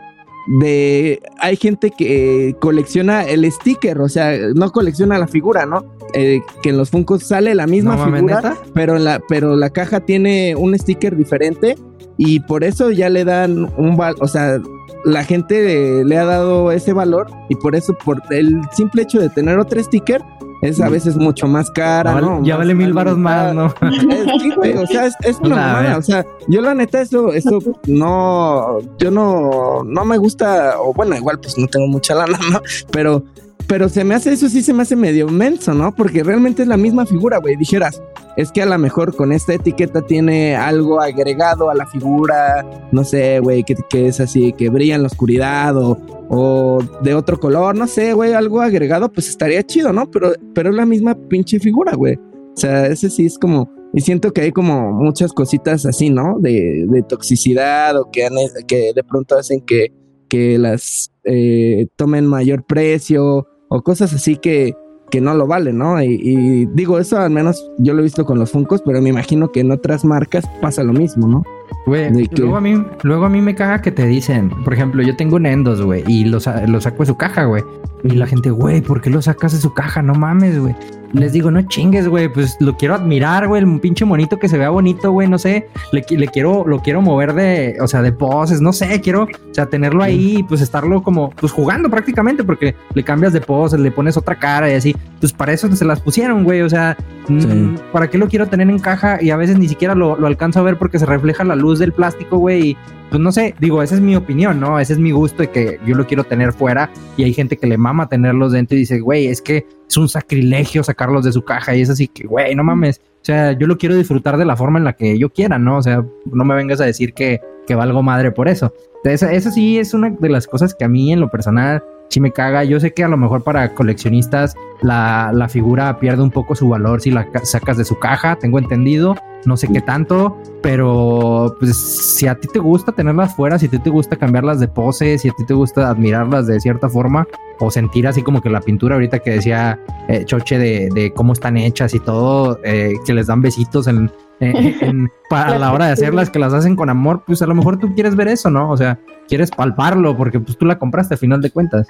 de hay gente que colecciona el sticker, o sea, no colecciona la figura, ¿no? Eh, que en los Funkos sale la misma figura, pero la pero la caja tiene un sticker diferente y por eso ya le dan un val, o sea, la gente le ha dado ese valor y por eso por el simple hecho de tener otro sticker es a veces mucho más cara, ¿no? Ya vale mil baros más, ¿no? sí, güey, o sea, es, una o sea, yo la neta eso, eso no, yo no, no me gusta, o bueno, igual pues no tengo mucha lana, ¿no? Pero pero se me hace, eso sí se me hace medio menso, ¿no? Porque realmente es la misma figura, güey. Dijeras, es que a lo mejor con esta etiqueta tiene algo agregado a la figura, no sé, güey, que, es así, que brilla en la oscuridad o, o de otro color, no sé, güey, algo agregado, pues estaría chido, ¿no? Pero, pero es la misma pinche figura, güey. O sea, ese sí es como, y siento que hay como muchas cositas así, ¿no? De, de toxicidad o que, que de pronto hacen que, que las eh, tomen mayor precio o cosas así que, que no lo valen, ¿no? Y, digo, eso al menos yo lo he visto con los Funcos, pero me imagino que en otras marcas pasa lo mismo, ¿no? Güey, luego, a mí, luego a mí me caga que te dicen, por ejemplo, yo tengo un Endos, güey, y lo, lo saco de su caja, güey. Y la gente, güey, ¿por qué lo sacas de su caja? No mames, güey. Les digo, no chingues, güey, pues lo quiero admirar, güey, un pinche monito que se vea bonito, güey, no sé, le, le, quiero, lo quiero mover de, o sea, de poses, no sé, quiero, o sea, tenerlo ahí, pues estarlo como, pues jugando prácticamente, porque le cambias de poses, le pones otra cara y así, pues para eso se las pusieron, güey, o sea, mm, ¿para qué lo quiero tener en caja? Y a veces ni siquiera lo, lo alcanzo a ver porque se refleja la luz del plástico, güey, y pues no sé, digo, esa es mi opinión, ¿no? Ese es mi gusto de que yo lo quiero tener fuera y hay gente que le mama tenerlos dentro y dice, güey, es que es un sacrilegio sacarlos de su caja y es así que, güey, no mames. O sea, yo lo quiero disfrutar de la forma en la que yo quiera, ¿no? O sea, no me vengas a decir que, que valgo madre por eso. Esa, eso sí es una de las cosas que a mí en lo personal sí me caga. Yo sé que a lo mejor para coleccionistas la, la figura pierde un poco su valor si la ca- sacas de su caja, tengo entendido. No sé qué tanto, pero pues si a ti te gusta tenerlas fuera, si a ti te gusta cambiarlas de pose, si a ti te gusta admirarlas de cierta forma o sentir así como que la pintura ahorita que decía eh, Choche de, de cómo están hechas y todo, eh, que les dan besitos en, en- en- para la hora de hacerlas, que las hacen con amor, pues a lo mejor tú quieres ver eso, ¿no? O sea, quieres palparlo porque pues tú la compraste al final de cuentas.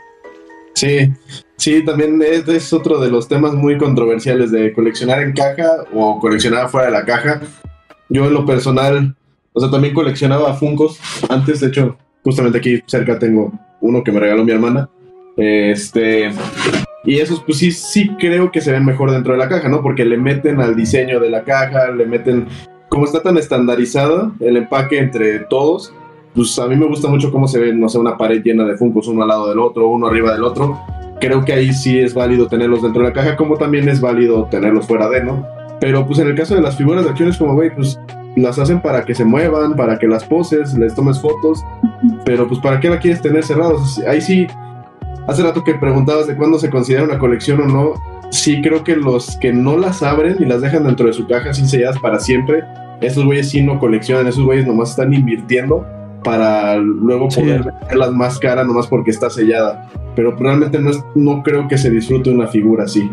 Sí, sí, también es, es otro de los temas muy controversiales de coleccionar en caja o coleccionar fuera de la caja. Yo en lo personal, o sea, también coleccionaba Funcos. Antes, de hecho, justamente aquí cerca tengo uno que me regaló mi hermana. Este, y esos, pues sí, sí creo que se ven mejor dentro de la caja, ¿no? Porque le meten al diseño de la caja, le meten, como está tan estandarizado el empaque entre todos, pues a mí me gusta mucho cómo se ve, no sé, una pared llena de Funkos uno al lado del otro, uno arriba del otro. Creo que ahí sí es válido tenerlos dentro de la caja, como también es válido tenerlos fuera de, ¿no? Pero pues en el caso de las figuras de acciones, como güey, pues las hacen para que se muevan, para que las poses, les tomes fotos, pero pues para qué la quieres tener cerrados. Ahí sí, hace rato que preguntabas de cuándo se considera una colección o no, sí creo que los que no las abren y las dejan dentro de su caja sin selladas para siempre, esos güeyes sí no coleccionan, esos güeyes nomás están invirtiendo para luego Sí. poder venderlas más cara nomás porque está sellada. Pero realmente no, es- no creo que se disfrute una figura así.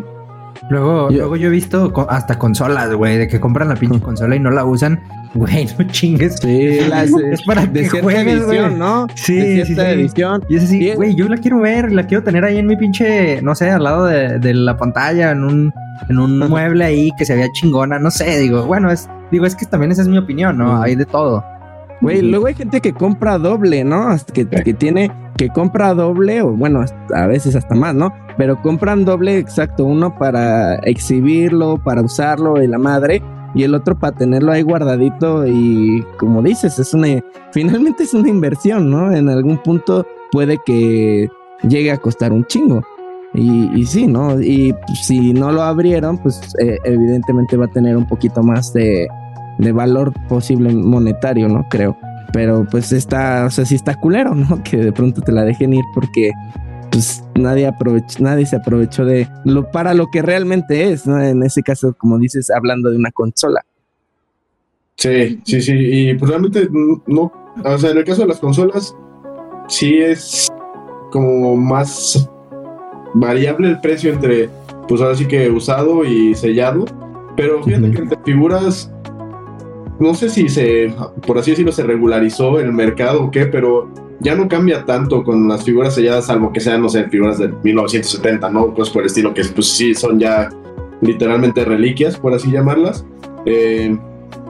Luego, Yo- luego yo he visto hasta consolas, güey, de que compran la pinche consola y no la usan. Güey, no chingues. Sí, las, Es para de que cierta juegues, ¿no? Sí, de sí, cierta sí. edición. Y es así, Sí. güey, yo la quiero ver, la quiero tener ahí en mi pinche, no sé, al lado de, de la pantalla, en un, en un mueble ahí que se vea chingona, no sé, digo, bueno, es, digo, es que también esa es mi opinión, ¿no? Hay de todo. Güey, luego hay gente que compra doble, ¿no? Hasta que, que tiene, que compra doble, o bueno, a veces hasta más, ¿no? Pero compran doble, exacto, uno para exhibirlo, para usarlo y la madre, y el otro para tenerlo ahí guardadito y como dices, es una, finalmente es una inversión, ¿no? En algún punto puede que llegue a costar un chingo. Y, y sí, ¿no? Y pues, si no lo abrieron, pues eh, evidentemente va a tener un poquito más de, de valor posible monetario, ¿no? Creo. Pero pues está, o sea, sí está culero, ¿no? Que de pronto te la dejen ir porque pues nadie aprovechó, nadie se aprovechó de lo para lo que realmente es, ¿no? En ese caso, como dices, hablando de una consola. Sí, sí, sí. Y pues realmente no. O sea, en el caso de las consolas, sí es como más variable el precio entre, pues ahora sí que usado y sellado. Pero fíjate que entre figuras, no sé si se, por así decirlo, se regularizó el mercado o qué, pero ya no cambia tanto con las figuras selladas, salvo que sean, no sé, figuras de 1970, ¿no? Pues por el estilo que, pues sí, son ya literalmente reliquias, por así llamarlas. Eh,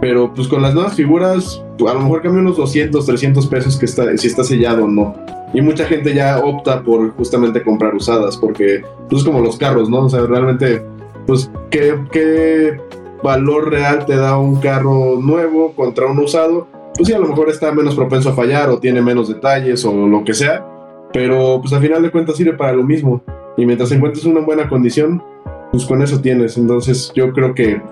pero pues con las nuevas figuras, a lo mejor cambia unos 200, 300 pesos que está, si está sellado o no. Y mucha gente ya opta por justamente comprar usadas, porque pues es como los carros, ¿no? O sea, realmente, pues, ¿qué, qué valor real te da un carro nuevo contra un usado? Pues sí, a lo mejor está menos propenso a fallar o tiene menos detalles o lo que sea, pero pues al final de cuentas sirve para lo mismo. Y mientras encuentres una buena condición, pues con eso tienes. Entonces yo creo que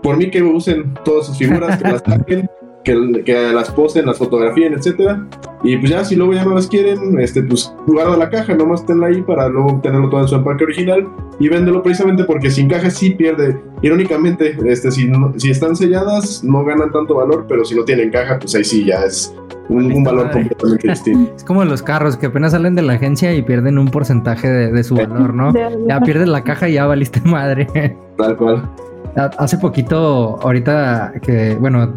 por mí que usen todas sus figuras, que las saquen, que, que las posten, las fotografíen, etcétera. Y pues ya si luego ya no las quieren, este, pues guarda la caja, nomás tenla ahí para luego tenerlo todo en su empaque original y véndelo precisamente porque sin caja sí pierde. Irónicamente, este, si, no- si están selladas no ganan tanto valor, pero si no tienen caja, pues ahí sí ya es un, un valor completamente distinto. Es como los carros que apenas salen de la agencia y pierden un porcentaje de, de su valor, ¿no? Ya pierdes la caja y ya valiste madre. Tal cual. Ha- Hace poquito, ahorita que, bueno,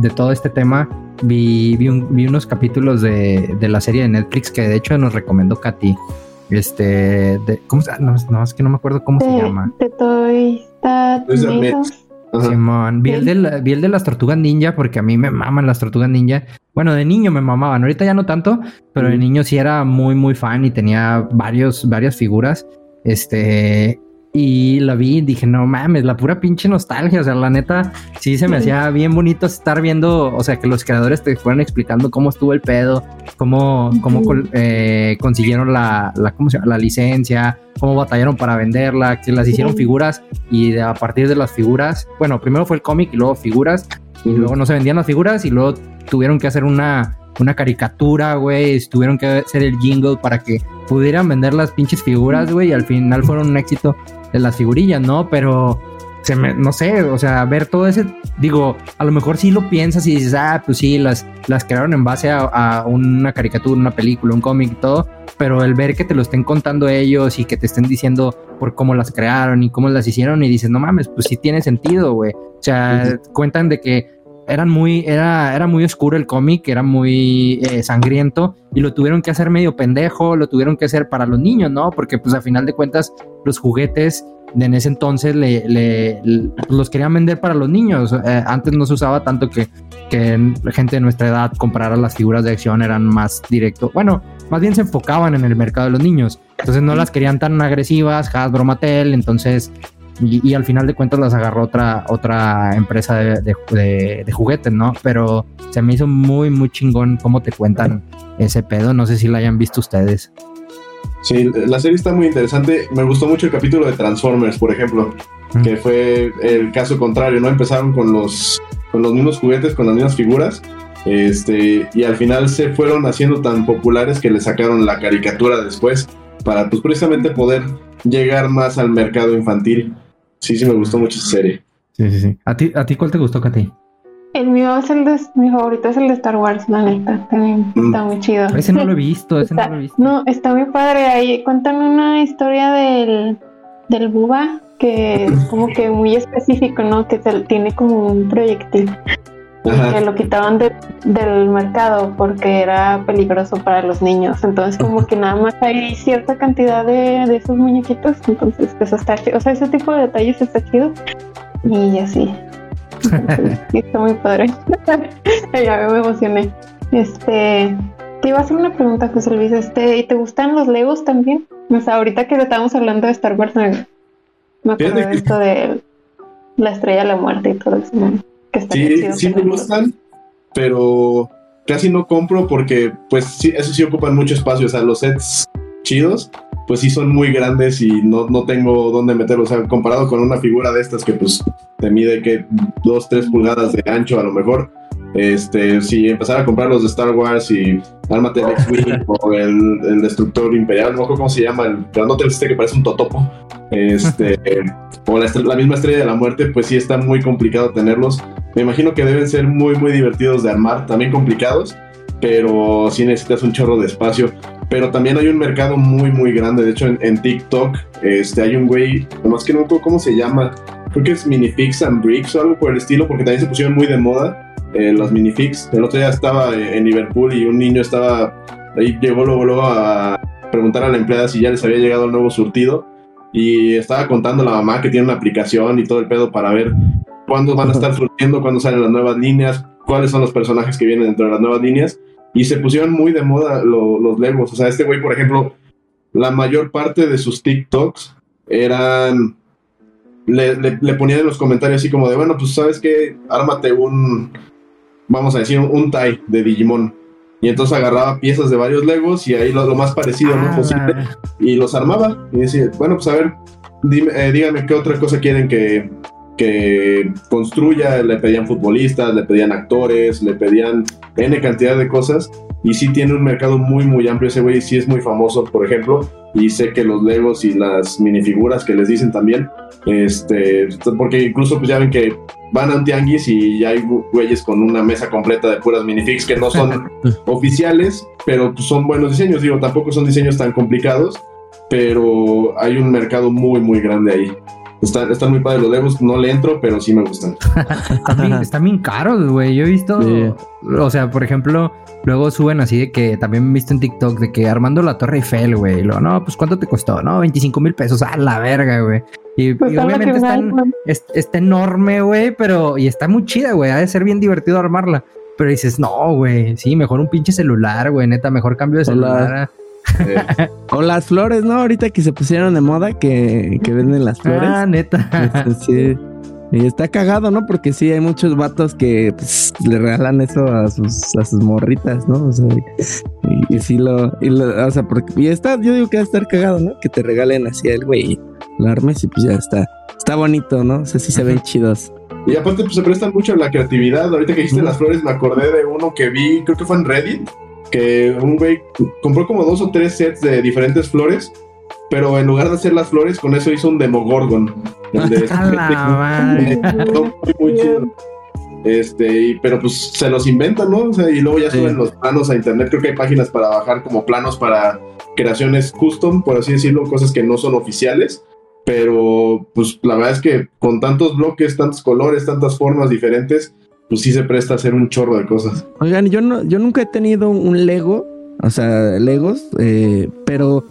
de todo este tema, vi, vi, un- vi unos capítulos de, de la serie de Netflix que de hecho nos recomendó Katy. Este, de, ¿cómo se No, no, es que no me acuerdo cómo se llama. de Toy. Simón, vi el, de la- vi el de las tortugas ninja porque a mí me maman las tortugas ninja. Bueno, de niño me mamaban, ahorita ya no tanto, pero de niño sí era muy, muy fan y tenía varios, varias figuras. Este, y la vi y dije, no mames, la pura pinche nostalgia. O sea, la neta, sí se me hacía bien bonito estar viendo, o sea, que los creadores te fueran explicando cómo estuvo el pedo, cómo, cómo eh, consiguieron la, la, ¿cómo se llama? la licencia, cómo batallaron para venderla, que las hicieron figuras y de- a partir de las figuras, bueno, primero fue el cómic y luego figuras, y luego no se vendían las figuras y luego tuvieron que hacer una, una caricatura, güey. Tuvieron que hacer el jingle para que pudieran vender las pinches figuras, güey. Y al final fueron un éxito de las figurillas, ¿no? Pero se me, no sé, o sea, ver todo ese, digo, a lo mejor sí lo piensas y dices, ah, pues sí, las, las crearon en base a, una caricatura, una película, un cómic y todo, pero el ver que te lo estén contando ellos y que te estén diciendo por cómo las crearon y cómo las hicieron y dices, no mames, pues sí tiene sentido, güey. O sea, cuentan de que eran muy, era, era muy oscuro el cómic, era muy eh, sangriento y lo tuvieron que hacer medio pendejo, lo tuvieron que hacer para los niños, ¿no? Porque pues a final de cuentas los juguetes en ese entonces le, los querían vender para los niños. Eh, antes no se usaba tanto que, que gente de nuestra edad comprara las figuras de acción, eran más directo. Bueno, más bien se enfocaban en el mercado de los niños. Entonces no las querían tan agresivas, Hasbro Mattel, entonces y, al final de cuentas las agarró otra, otra empresa de, juguetes, ¿no? Pero se me hizo muy, muy chingón cómo te cuentan ese pedo. No sé si la hayan visto ustedes. Sí, la serie está muy interesante. Me gustó mucho el capítulo de Transformers, por ejemplo, que fue el caso contrario, ¿no? Empezaron con los, con los mismos juguetes, con las mismas figuras. Este, y al final se fueron haciendo tan populares que le sacaron la caricatura después para pues precisamente poder llegar más al mercado infantil. Sí, sí, me gustó mucho esa serie. Sí, sí, sí. ¿A ti, a ti cuál te gustó, Katy? El mío es el de, mi favorito es el de Star Wars, la neta. También mm. está muy chido. Ese no lo he visto, ese no lo he visto. No, está muy padre. Ahí cuentan una historia del, del Buba que es como que muy específico, ¿no? Que tiene como un proyectil. Que lo quitaban del mercado porque era peligroso para los niños. Entonces, como que nada más hay cierta cantidad de, de esos muñequitos. Entonces, eso está chido. O sea, ese tipo de detalles está chido. Y así está muy padre. ya me emocioné. Este, te iba a hacer una pregunta, José Luis. Este, ¿y te gustan los Legos también? O sea, ahorita que estábamos hablando de Star Wars, me, acuerdo de esto de la estrella de la muerte y todo eso. Sí, sí me gustan, pero casi no compro porque, pues, sí, eso sí ocupan mucho espacio. O sea, los sets chidos pues sí son muy grandes y no, no tengo dónde meterlos. O sea, comparado con una figura de estas que pues te mide que 2, 3 pulgadas de ancho a lo mejor. Este, si empezara a comprar los de Star Wars y Armate el X-Wing o el, el, Destructor Imperial, no sé cómo se llama, el grandote este que parece un totopo, este, o la, la, misma estrella de la muerte, pues sí está muy complicado tenerlos. Me imagino que deben ser muy, muy divertidos de armar, también complicados, pero sí necesitas un chorro de espacio. Pero también hay un mercado muy, muy grande. De hecho, en, TikTok este, hay un güey, nomás que no me cómo se llama. Creo que es Minifix and Bricks o algo por el estilo, porque también se pusieron muy de moda eh, los Minifix. El otro día estaba en Liverpool y un niño estaba ahí, llegó luego, luego a preguntar a la empleada si ya les había llegado el nuevo surtido. Y estaba contando a la mamá que tiene una aplicación y todo el pedo para ver cuándo van a estar surtiendo, cuándo salen las nuevas líneas, cuáles son los personajes que vienen dentro de las nuevas líneas. Y se pusieron muy de moda los Legos. O sea, este güey, por ejemplo, la mayor parte de sus TikToks eran. Le, le, ponían en los comentarios así como de, bueno, pues sabes que ármate un, vamos a decir, un, tie de Digimon. Y entonces agarraba piezas de varios Legos y ahí lo, más parecido ¿no? Ah, posible y los armaba. Y decía, bueno, pues a ver, dime, eh, díganme qué otra cosa quieren que, que construya, le pedían futbolistas, le pedían actores, le pedían N cantidad de cosas. Y sí tiene un mercado muy, muy amplio. Ese güey sí es muy famoso, por ejemplo. Y sé que los Legos y las minifiguras que les dicen también. Este, porque incluso pues ya ven que van a un tianguis y ya hay güeyes con una mesa completa de puras minifigs que no son oficiales, pero pues son buenos diseños. Digo, tampoco son diseños tan complicados, pero hay un mercado muy, muy grande ahí. Están, muy padres los Legos, no le entro, pero sí me gustan. están, bien, caros, güey. Yo he visto, o sea, por ejemplo, luego suben así de que también he visto en TikTok de que armando la Torre Eiffel, güey. Lo, no, pues ¿cuánto te costó? No, 25 mil pesos. A la verga, güey. Y, pues obviamente está enorme, güey, pero y está muy chida, güey. Ha de ser bien divertido armarla. Pero dices, no, güey, sí, mejor un pinche celular, güey, neta, mejor cambio de celular. o las flores, ¿no? Ahorita que se pusieron de moda que, venden las flores. Ah, neta. Este, sí. Y está cagado, ¿no? Porque sí, hay muchos vatos que pues, le regalan eso a sus, a sus morritas, ¿no? O sea, y, sí lo, y o sea, porque, y está, yo digo que va a estar cagado, ¿no? Que te regalen así el güey, lo armes y pues ya está. Está bonito, ¿no? O sea, sí se ven chidos. Y aparte, pues se prestan mucho a la creatividad. Ahorita que dijiste las flores, me acordé de uno que vi, creo que fue en Reddit, que un güey compró como dos o tres sets de diferentes flores, pero en lugar de hacer las flores, con eso hizo un Demogorgon. donde- muy, muy chido. Este, y- pero pues se los inventan, ¿no? O sea, y luego ya Sí. suben los planos a internet. Creo que hay páginas para bajar como planos para creaciones custom, por así decirlo, cosas que no son oficiales. Pero pues la verdad es que con tantos bloques, tantos colores, tantas formas diferentes, pues sí se presta a hacer un chorro de cosas. Oigan, yo no, yo nunca he tenido un Lego, o sea, Legos, eh, pero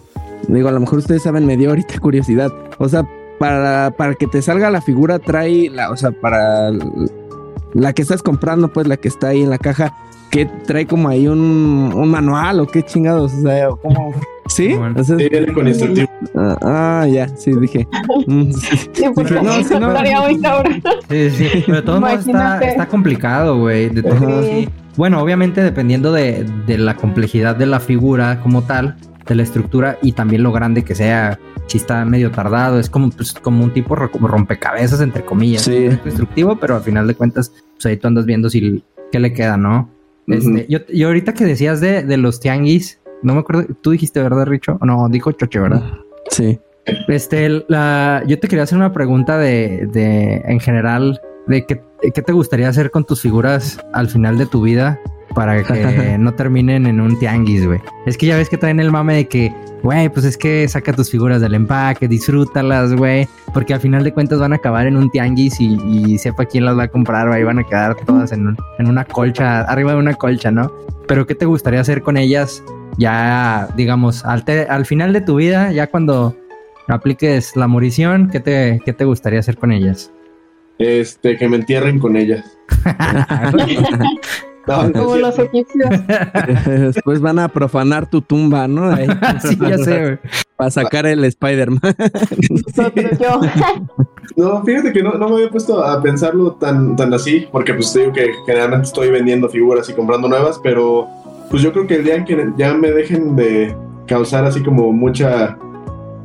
digo, a lo mejor ustedes saben, me dio ahorita curiosidad. O sea, para, para que te salga la figura, trae la, o sea, para la que estás comprando, pues la que está ahí en la caja, que trae como ahí un, un manual o qué chingados, o sea, ¿cómo? ¿Sí? Bueno. O sea, Sí, viene con instructivo. ah, ah, ya, sí, dije. Mm, sí. Sí, porque No, si no-. Sí, sí, pero de todos modos está, está complicado, güey. De modos, sí. Bueno, obviamente dependiendo de, de la complejidad de la figura como tal, de la estructura y también lo grande que sea, si está medio tardado, es como, pues, como un tipo como rompecabezas, entre comillas. Sí. Instructivo, pero al final de cuentas, pues ahí tú andas viendo si qué le queda, ¿no? Este, yo, yo ahorita que decías de, de los tianguis, no me acuerdo, tú dijiste, ¿verdad, Richo? No, dijo Choche, ¿verdad? Sí. Este, la, yo te quería hacer una pregunta de, de en general, de qué, qué te gustaría hacer con tus figuras al final de tu vida para que no terminen en un tianguis, güey. Es que ya ves que traen el mame de que, güey, pues es que saca tus figuras del empaque, disfrútalas, güey, porque al final de cuentas van a acabar en un tianguis y, y sepa quién las va a comprar, güey, van a quedar todas en, un- en una colcha, arriba de una colcha, ¿no? Pero ¿qué te gustaría hacer con ellas ya, digamos, al, te- al final de tu vida, ya cuando apliques la morición, ¿qué te, qué te gustaría hacer con ellas? Este, que me entierren con ellas. No, Como los egipcios. Después van a profanar tu tumba, ¿no? Ahí, sí, ya sé, güey. Para sacar el Spider-Man. No, fíjate que no, no me había puesto a pensarlo tan, tan así, porque pues te digo que generalmente estoy vendiendo figuras y comprando nuevas, pero pues yo creo que el día en que ya me dejen de causar así como mucha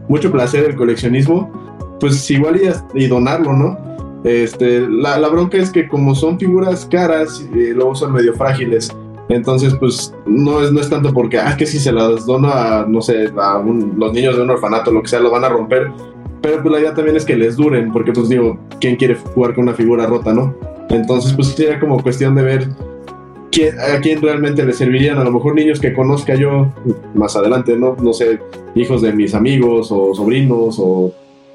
mucho placer el coleccionismo, pues igual y, y donarlo, ¿no? Este, la, la bronca es que como son figuras caras, eh, luego son medio frágiles. Entonces, pues no es, no es tanto porque, ah, que si se las dono a, no sé, a un- los niños de un orfanato, lo que sea, lo van a romper. Pero pues la idea también es que les duren, porque pues digo, ¿quién quiere jugar con una figura rota, no? Entonces, pues sería como cuestión de ver quién, a quién realmente le servirían. A lo mejor niños que conozca yo más adelante, ¿no? No sé, hijos de mis amigos o sobrinos o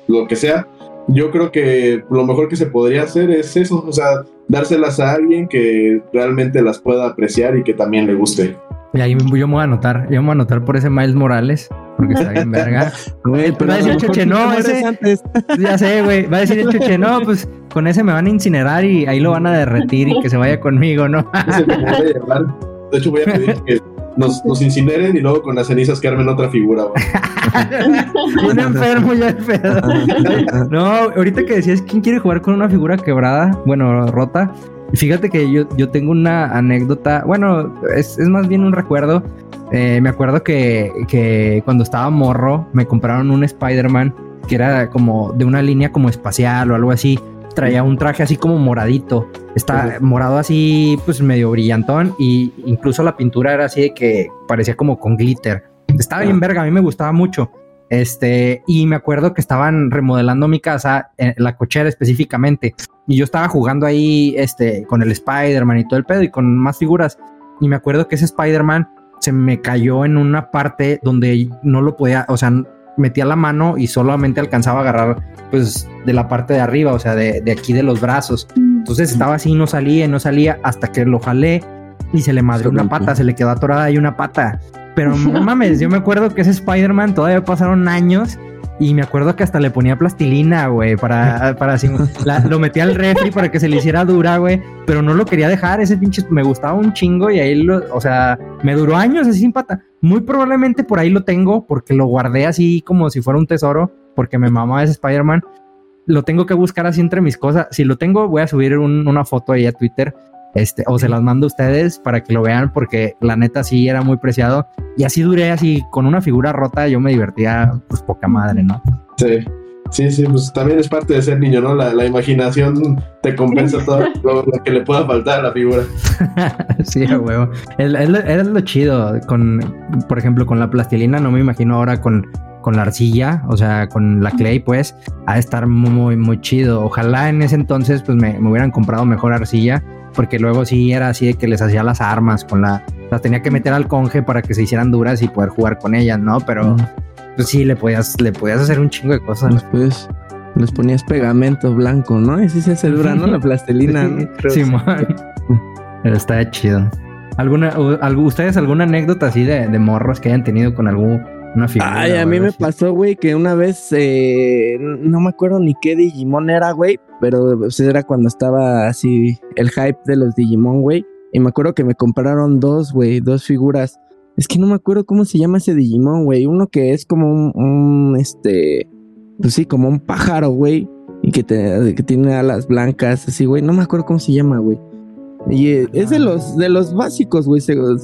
lo que sea. Yo creo que lo mejor que se podría hacer es eso, o sea, dárselas a alguien que realmente las pueda apreciar y que también le guste. Y ahí yo me voy a anotar, yo me voy a anotar por ese Miles Morales, porque está bien verga. Güey, pero Va a decir tú te no, ese-. Ya sé, güey. Va a decir el chuche, no, pues con ese me van a incinerar y ahí lo van a derretir y que se vaya conmigo, ¿no? Ese me voy a llevar. De hecho, voy a pedir que nos, nos incineren y luego con las cenizas que armen otra figura. Un enfermo ya pedo. No, ahorita que decías quién quiere jugar con una figura quebrada, bueno, rota. Fíjate que yo, yo tengo una anécdota, bueno, es, es más bien un recuerdo. Eh, me acuerdo que, que cuando estaba morro me compraron un Spider-Man que era como de una línea como espacial o algo así. Traía un traje así como moradito. Está morado así, pues medio brillantón. Y incluso la pintura era así de que parecía como con glitter. Estaba bien verga, a mí me gustaba mucho. Este, y me acuerdo que estaban remodelando mi casa, eh, la cochera específicamente. Y yo estaba jugando ahí, este, con el Spider-Man y todo el pedo y con más figuras. Y me acuerdo que ese Spider-Man se me cayó en una parte donde no lo podía, o sea, metía la mano y solamente alcanzaba a agarrar, pues, de la parte de arriba, o sea, de, de aquí de los brazos. Entonces estaba así, no salía y no salía hasta que lo jalé y se le madrió una pata, se le quedó atorada ahí una pata. Pero no mames, yo me acuerdo que ese Spider-Man todavía pasaron años y me acuerdo que hasta le ponía plastilina, güey, para, para así, la- lo metía al refri para que se le hiciera dura, güey, pero no lo quería dejar, ese pinche, me gustaba un chingo y ahí lo, o sea, me duró años así sin pata. Muy probablemente por ahí lo tengo porque lo guardé así como si fuera un tesoro, porque me mamaba ese Spider-Man. Lo tengo que buscar así entre mis cosas. Si lo tengo, voy a subir un- una foto ahí a Twitter. Este, o se las mando a ustedes para que lo vean, porque la neta sí era muy preciado. Y así duré así con una figura rota, yo me divertía pues poca madre, ¿no? Sí. Sí, sí, pues también es parte de ser niño, ¿no? La, la imaginación te compensa todo lo, lo que le pueda faltar a la figura. sí, a huevo. Es, es lo- es lo chido. Con, por ejemplo, con la plastilina, no me imagino ahora con, con la arcilla, o sea, con la clay, pues, ha de estar muy, muy chido. Ojalá en ese entonces, pues, me, me hubieran comprado mejor arcilla, porque luego sí era así de que les hacía las armas con la. Las tenía que meter al conge para que se hicieran duras y poder jugar con ellas, ¿no? Pero pues, sí, le podías, le podías hacer un chingo de cosas. Después les ponías pegamento blanco, ¿no? Y sí se hace dura, ¿no? La plastilina, ¿no? Creo. Simón. Pero está chido. ¿Alguna, algo- ¿Ustedes alguna anécdota así de, de morros que hayan tenido con figura? Ay, a mí me así? pasó, güey, que una vez, eh, no me acuerdo ni qué Digimon era, güey, pero pues, era cuando estaba así el hype de los Digimon, güey. Y me acuerdo que me compraron dos, güey, dos figuras. Es que no me acuerdo cómo se llama ese Digimon, güey. Uno que es como un, un, este, pues sí, como un pájaro, güey. Y que, te, que tiene alas blancas, así, güey. No me acuerdo cómo se llama, güey. Y eh, es de los, de los básicos, güey.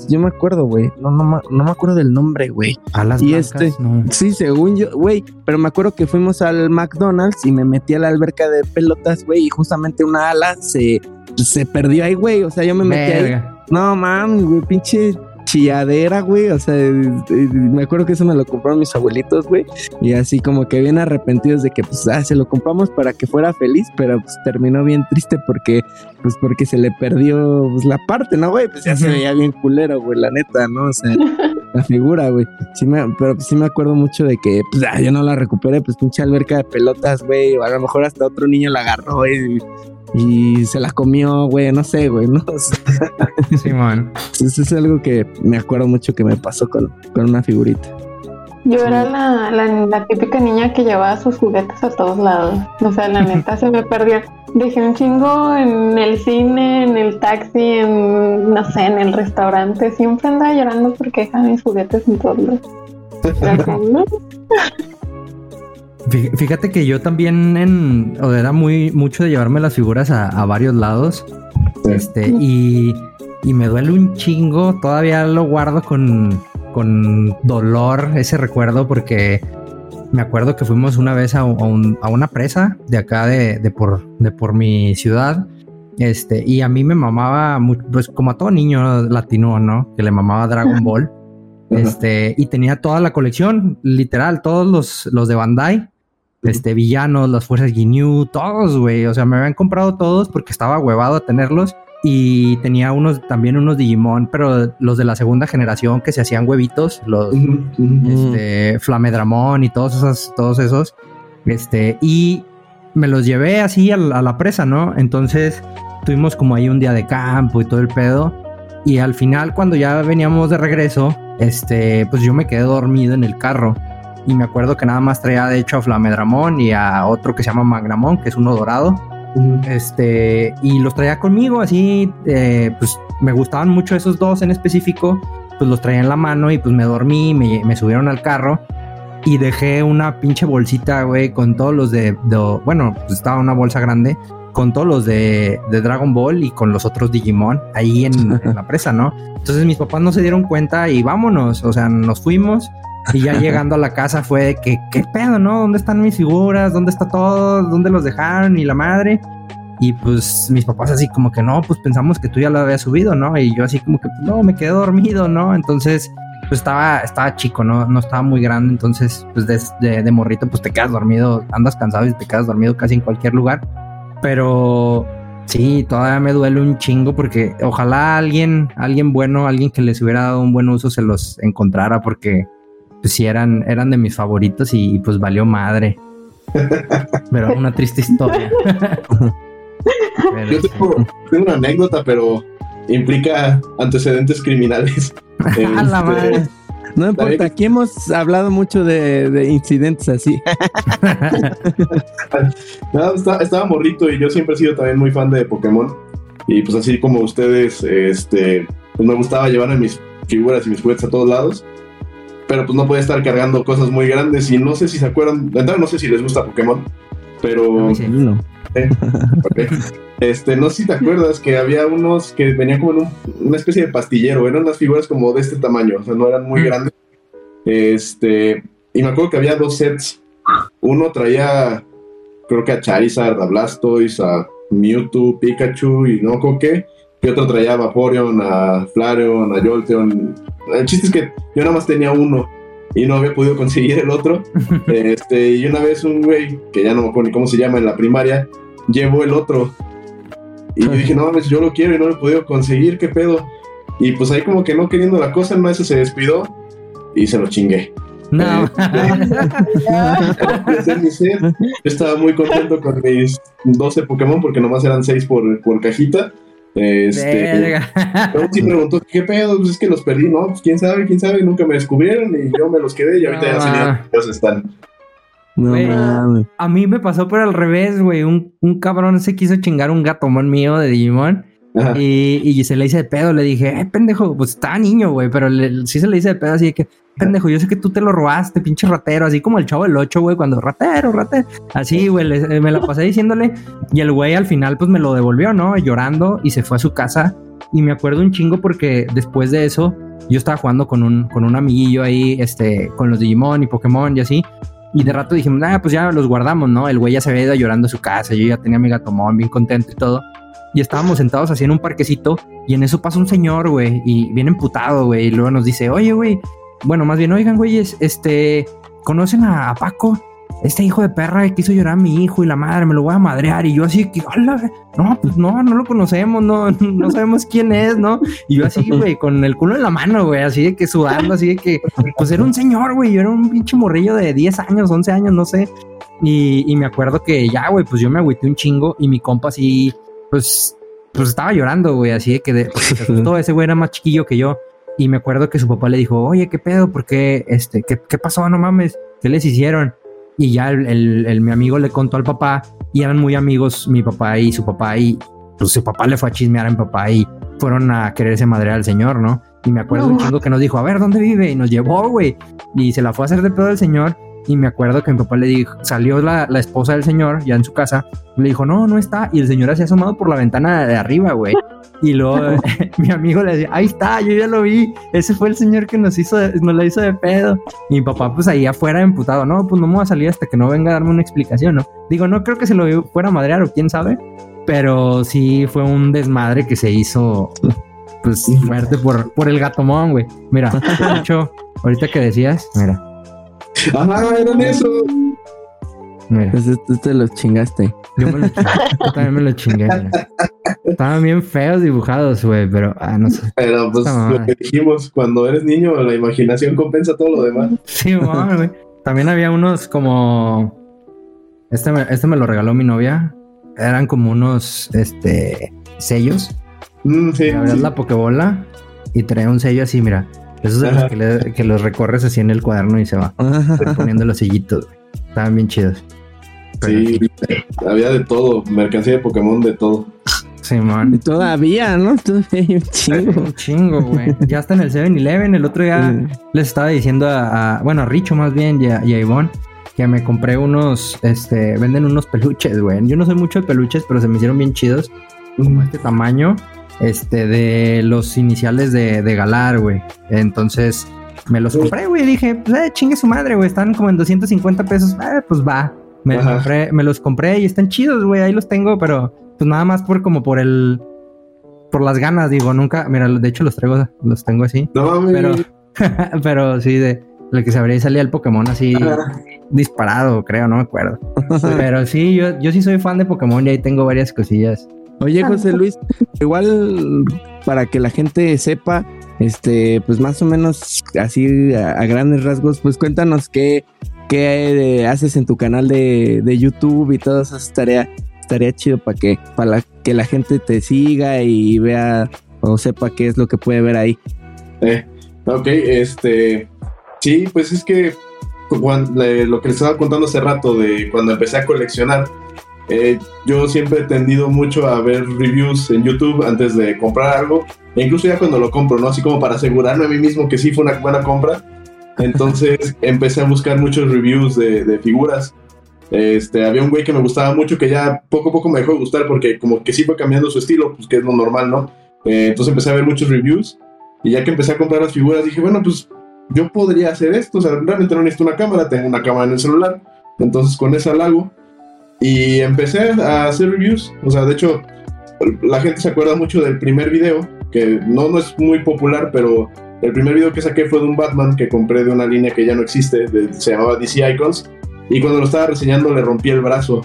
Yo me acuerdo, güey. No, no, me- no me acuerdo del nombre, güey. Alas y blancas, este- no. Sí, según yo, güey, pero me acuerdo que fuimos al McDonald's y me metí a la alberca de pelotas, güey, y justamente una ala se, se perdió ahí, güey, o sea, yo me metí ahí. Verga. No, mames, güey, pinche chilladera, güey, o sea, eh, eh, me acuerdo que eso me lo compraron mis abuelitos, güey, y así como que bien arrepentidos de que, pues, ah, se lo compramos para que fuera feliz, pero pues terminó bien triste porque, pues, porque se le perdió, pues, la parte, ¿no, güey? Pues ya se veía bien culero, güey, la neta, ¿no? O sea, la figura, güey. Sí me, pero pues sí me acuerdo mucho de que, pues, ah, yo no la recuperé, pues, pinche alberca de pelotas, güey, o a lo mejor hasta otro niño la agarró, güey, y se la comió, güey, no sé, güey, ¿no? Simón. eso es algo que me acuerdo mucho que me pasó con, con una figurita. Yo era la, la, la típica niña que llevaba sus juguetes a todos lados. O sea, la neta se me perdió. Dejé un chingo en el cine, en el taxi, en, no sé, en el restaurante. Siempre andaba llorando porque dejaba mis juguetes en todos lados. Fíjate que yo también en, era muy mucho de llevarme las figuras a, a varios lados. Sí. Este, y, y me duele un chingo. Todavía lo guardo con, con dolor ese recuerdo porque me acuerdo que fuimos una vez a, un- a un- a una presa de acá de, de por, de por mi ciudad. Este, y a mí me mamaba, pues como a todo niño latino, ¿no? Que le mamaba Dragon Ball. Ajá. Este, y tenía toda la colección, literal, todos los, los de Bandai, este, villanos, las fuerzas Ginyu, todos, güey. O sea, me habían comprado todos porque estaba huevado a tenerlos. Y tenía unos, también unos Digimon, pero los de la segunda generación que se hacían huevitos, los este, Flamedramon y todos esos, todos esos. Este, y me los llevé así a la, a la presa, ¿no? Entonces tuvimos como ahí un día de campo y todo el pedo. Y al final, cuando ya veníamos de regreso, este, pues yo me quedé dormido en el carro. Y me acuerdo que nada más traía de hecho a Flamedramon y a otro que se llama Magramon, que es uno dorado. Este, y los traía conmigo, así, eh, pues me gustaban mucho esos dos en específico, pues los traía en la mano y pues me dormí, me, me subieron al carro y dejé una pinche bolsita, güey, con todos los de, de- bueno, pues estaba una bolsa grande, con todos los de, de Dragon Ball y con los otros Digimon ahí en, en la presa, ¿no? Entonces mis papás no se dieron cuenta y vámonos, o sea, nos fuimos. Y ya llegando a la casa fue de que, ¿qué pedo, no? ¿Dónde están mis figuras? ¿Dónde está todo? ¿Dónde los dejaron? Y la madre. Y pues mis papás así como que no, pues pensamos que tú ya lo habías subido, ¿no? Y yo así como que no, me quedé dormido, ¿no? Entonces, pues estaba, estaba chico, ¿no? No estaba muy grande, entonces, pues de, de, de morrito, pues te quedas dormido, andas cansado y te quedas dormido casi en cualquier lugar. Pero sí, todavía me duele un chingo porque ojalá alguien, alguien bueno, alguien que les hubiera dado un buen uso se los encontrara porque pues sí eran, eran de mis favoritos y pues valió madre. Pero una triste historia. Pero Yo tengo, tengo una anécdota, pero implica antecedentes criminales. A la Este, madre. No importa, aquí hemos hablado mucho de, de incidentes así. Nada, estaba, estaba morrito y yo siempre he sido también muy fan de Pokémon. Y pues así como ustedes, este, pues me gustaba llevar mis figuras y mis juguetes a todos lados. Pero pues no podía estar cargando cosas muy grandes y no sé si se acuerdan, no sé si les gusta Pokémon, pero mí sí. No. Ok. este, no sé si te acuerdas que había unos que venían como en un- una especie de pastillero, eran unas figuras como de este tamaño, o sea, no eran muy Mm. grandes. Este, y me acuerdo que había dos sets uno traía, creo que a Charizard, a Blastoise, a Mewtwo, Pikachu y no con qué. Y otro traía a Vaporeon, a Flareon, a Jolteon. El chiste es que yo nada más tenía uno y no había podido conseguir el otro. este, y una vez un güey, que ya no me acuerdo ni cómo se llama en la primaria, llevó el otro. Y yo dije, no mames, yo lo quiero y no lo he podido conseguir, ¿qué pedo? Y pues ahí como que no queriendo la cosa, el maestro se despidió y se lo chingué. No. Eh, yo estaba muy contento con mis 12 Pokémon porque nomás eran 6 por, por cajita. Este, pero sí preguntó, ¿qué pedo? Pues es que los perdí, ¿no? Pues quién sabe, quién sabe, nunca me descubrieron y yo me los quedé y ahorita ya salieron, ellos están. No mames. A mí me pasó por al revés, güey. Un, un cabrón se quiso chingar un gatomón mío de Digimon. Y, se le hice de pedo. Le dije, eh, pendejo, pues estaba niño, güey. Pero le- sí se le hice de pedo así de que, pendejo, yo sé que tú te lo robaste, pinche ratero. Así como el chavo del 8, güey, cuando ratero, ratero. Así, güey, eh, me la pasé diciéndole. Y el güey al final, pues me lo devolvió, ¿no? Llorando y se fue a su casa. Y me acuerdo un chingo porque después de eso, yo estaba jugando con un, con un amiguillo ahí, este, con los Digimon y Pokémon y así. Y de rato dijimos, ah, pues ya los guardamos, ¿no? El güey ya se había ido llorando a su casa, yo ya tenía mi gatomón bien contento y todo. Y estábamos sentados así en un parquecito y en eso pasa un señor, güey, y viene emputado, güey, y luego nos dice, oye, güey, bueno, más bien, oigan, güeyes, este, ¿conocen a, a Paco? Este hijo de perra que hizo llorar a mi hijo y la madre, me lo voy a madrear. Y yo así, que, "Hola, no, pues no, no lo conocemos, no, no sabemos quién es, ¿no? Y yo así, güey, con el culo en la mano, güey, así de que sudando, así de que, pues era un señor, güey, yo era un pinche morrillo de 10 años, 11 años, no sé. Y, y me acuerdo que ya, güey, pues yo me agüité un chingo y mi compa así, pues, pues estaba llorando, güey, así de que de, asustó, ese güey era más chiquillo que yo. Y me acuerdo que su papá le dijo, oye, ¿qué pedo? ¿Por qué? Este, ¿qué, qué pasó? No mames, ¿qué les hicieron? Y ya el, el- el- mi amigo le contó al papá y eran muy amigos mi papá y su papá y pues su papá le fue a chismear a mi papá y fueron a quererse madrear al señor, ¿no? Y me acuerdo No. un chingo que nos dijo, a ver, ¿dónde vive? Y nos llevó, güey. Y se la fue a hacer de pedo al señor. Y me acuerdo que mi papá le dijo, salió la, la esposa del señor ya en su casa. Le dijo, no, no está. Y el señor se ha asomado por la ventana de arriba, güey. Y luego mi amigo le decía, ahí está, yo ya lo vi. Ese fue el señor que nos hizo, de- nos la hizo de pedo. Y mi papá, pues ahí afuera emputado, no, pues no me voy a salir hasta que no venga a darme una explicación, ¿no? Digo, no creo que se lo fuera a madrear o quién sabe. Pero sí fue un desmadre que se hizo, pues fuerte por, por el gatomón, güey. Mira, de hecho, ahorita que decías, mira, Ajá, eran eso. mira. Pues tú te los chingaste. Yo me lo chingué. Yo también me lo chingué. mira. Estaban bien feos dibujados, güey, pero ah, no sé. Pero pues lo que dijimos, cuando eres niño, la imaginación compensa todo lo demás. Sí, güey. También había unos como. Este me, este me lo regaló mi novia. Eran como unos este sellos. Mm, sí, Y abrías sí. la pokebola y traía un sello así, mira. Esos de los que, le- que los recorres así en el cuaderno y se va poniendo los sellitos, güey. Estaban bien chidos. Pero Sí, había de todo, mercancía de Pokémon de todo. Sí, man. Y todavía, ¿no? Todavía hay un chingo. Un chingo, güey. Ya está en el 7-Eleven. El otro día Sí. les estaba diciendo a, a- bueno, a Richo más bien y a, y a Ivonne que me compré unos, este, venden unos peluches, güey. Yo no soy mucho de peluches, pero se me hicieron bien chidos. Como este tamaño, este, de los iniciales de, de Galar, güey. Entonces, me los compré, güey. Dije, pues, eh, chingue su madre, güey. Están como en 250 pesos. Eh, pues va. Me, Ajá. compré- me los compré y están chidos, güey. Ahí los tengo, pero pues nada más por como por el... Por las ganas, digo, nunca... Mira, de hecho los traigo, los tengo así. No. Pero, pero sí, de lo que se habría salía el Pokémon así disparado, creo, no me acuerdo. Pero sí, yo, yo sí soy fan de Pokémon y ahí tengo varias cosillas. Oye, José Luis, igual para que la gente sepa, este, pues más o menos así a, a grandes rasgos, pues cuéntanos qué, qué eh, haces en tu canal de, de YouTube y todo eso estaría, estaría chido para que, para la- que la gente te siga y vea o sepa qué es lo que puede ver ahí. Eh, ok, este. Sí, pues es que cuan- le- lo que les estaba contando hace rato de cuando empecé a coleccionar, eh, yo siempre he tendido mucho a ver reviews en YouTube antes de comprar algo, e incluso ya cuando lo compro, ¿no? Así como para asegurarme a mí mismo que sí fue una buena compra. Entonces empecé a buscar muchos reviews de, de figuras. Este, había un güey que me gustaba mucho que ya poco a poco me dejó de gustar porque como que sí fue cambiando su estilo, pues que es lo normal, ¿no? Eh, entonces empecé a ver muchos reviews y ya que empecé a comprar las figuras dije, bueno, pues yo podría hacer esto, o sea, realmente no necesito una cámara, tengo una cámara en el celular, Entonces con esa la hago. Y empecé a hacer reviews. O sea, de hecho, la gente se acuerda mucho del primer video, que no, no es muy popular, pero el primer video que saqué fue de un Batman que compré de una línea que ya no existe, se llamaba DC Icons. Y cuando lo estaba reseñando le rompí el brazo.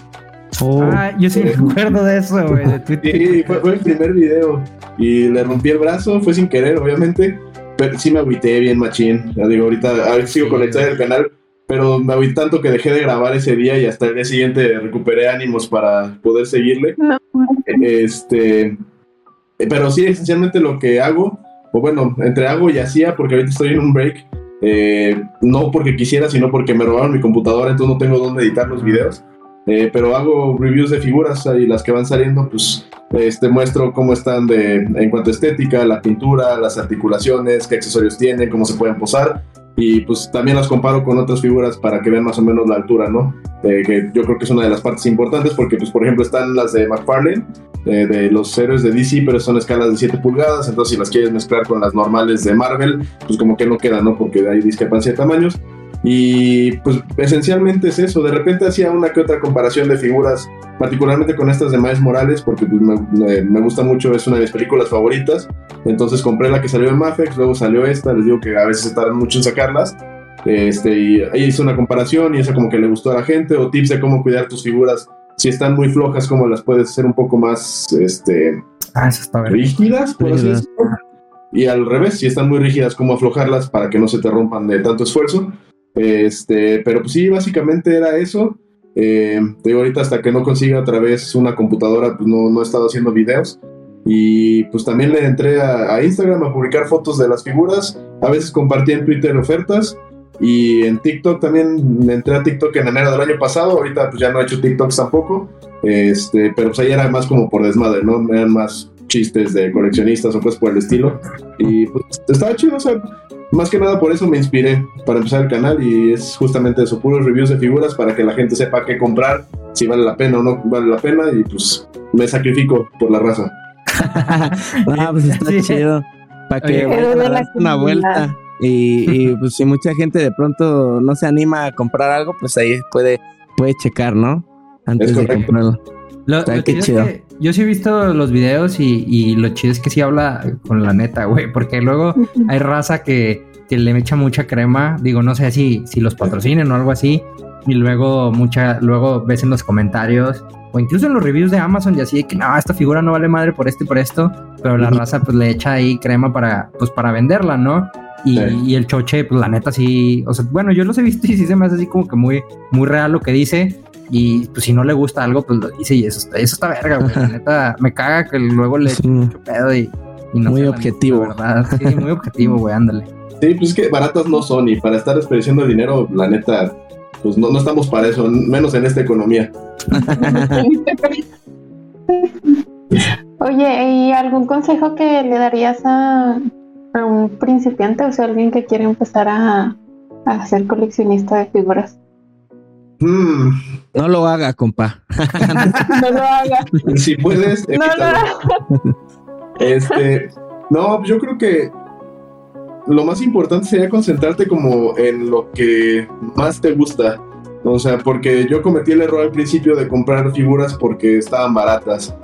Oh. Ah, yo sí me acuerdo de eso, güey, Sí, fue, el primer video. Y le rompí el brazo, fue sin querer, obviamente. Pero sí me agüité bien, machín. Ya digo, ahorita a ver, sigo conectado al canal. Pero me agüité tanto que dejé de grabar ese día y hasta el día siguiente recuperé ánimos para poder seguirle. Este. Pero sí, esencialmente lo que hago, o bueno, entre hago y hacía, porque ahorita estoy en un break. Eh, no porque quisiera, sino porque me robaron mi computadora, entonces no tengo dónde editar los videos. Eh, pero hago reviews de figuras y las que van saliendo, pues este, muestro cómo están de, en cuanto a estética, la pintura, las articulaciones, qué accesorios tienen, cómo se pueden posar. Y pues también las comparo con otras figuras para que vean más o menos la altura, ¿no? que yo creo que es una de las partes importantes porque, pues, por ejemplo, están las de McFarlane, de los héroes de DC, pero son escalas de 7 pulgadas, entonces si las quieres mezclar con las normales de Marvel, pues como que no queda, ¿no? Porque hay discrepancia de tamaños. Y pues esencialmente es eso. De repente hacía una que otra comparación de figuras, particularmente con estas de Miles Morales, porque pues, me, me, gusta mucho, es una de mis películas favoritas. Entonces compré la que salió en Mafex, luego salió esta, les digo que a veces se tardan mucho en sacarlas. Este, y ahí hice una comparación y esa como que le gustó a la gente, o tips de cómo cuidar tus figuras. Si están muy flojas, cómo las puedes hacer un poco más este, ah, está rígidas, por así decirlo. Y al revés, si están muy rígidas, cómo aflojarlas para que no se te rompan de tanto esfuerzo. Este, pero pues sí, básicamente era eso. Eh, te digo, ahorita hasta que no consiga otra vez una computadora, pues no, no he estado haciendo videos. Y pues también le entré a, Instagram a publicar fotos de las figuras. A veces compartí en Twitter ofertas. Y en TikTok también entré a TikTok en enero del año pasado. Ahorita pues ya no he hecho TikToks tampoco. Este, pero pues ahí era más como por desmadre, ¿no? Eran más chistes de coleccionistas o cosas por el estilo. Y pues estaba chido, o sea, más que nada por eso me inspiré para empezar el canal y es justamente eso, puros reviews de figuras para que la gente sepa qué comprar, si vale la pena o no vale la pena y pues me sacrifico por la raza. ah, pues está chido. Para que vayan una vuelta. Y, y, pues si mucha gente de pronto no se anima a comprar algo, pues ahí puede, puede checar, ¿no? Antes de comprarlo. Lo, chido. Yo sí he visto los videos y, lo chido es que sí habla con la neta, güey, porque luego hay raza que, le echa mucha crema, digo, no sé si, si los patrocinen o algo así, y luego mucha, luego ves en los comentarios o incluso en los reviews de Amazon y así que no, esta figura no vale madre por esto y por esto, pero la raza pues le echa ahí crema para, pues para venderla, ¿no? Y, y, el choche, pues la neta sí, o sea, bueno, yo los he visto y sí se me hace así como que muy, muy real lo que dice, y pues si no le gusta algo, pues lo dice y eso está, eso está verga, güey. La neta, me caga que luego le eche mucho pedo y, no Muy objetivo. ¿verdad? Sí, muy objetivo, güey, ándale. Sí, pues es que baratas no son y para estar desperdiciando el dinero, la neta, pues no, no estamos para eso, menos en esta economía. Oye, ¿y algún consejo que le darías a, a un principiante, o sea, alguien que quiere empezar a, a ser coleccionista de figuras? Mm. No lo haga, compa. no lo haga. Si puedes, no, no. Este, no, yo creo que lo más importante sería concentrarte como en lo que más te gusta. O sea, porque yo cometí el error al principio de comprar figuras porque estaban baratas.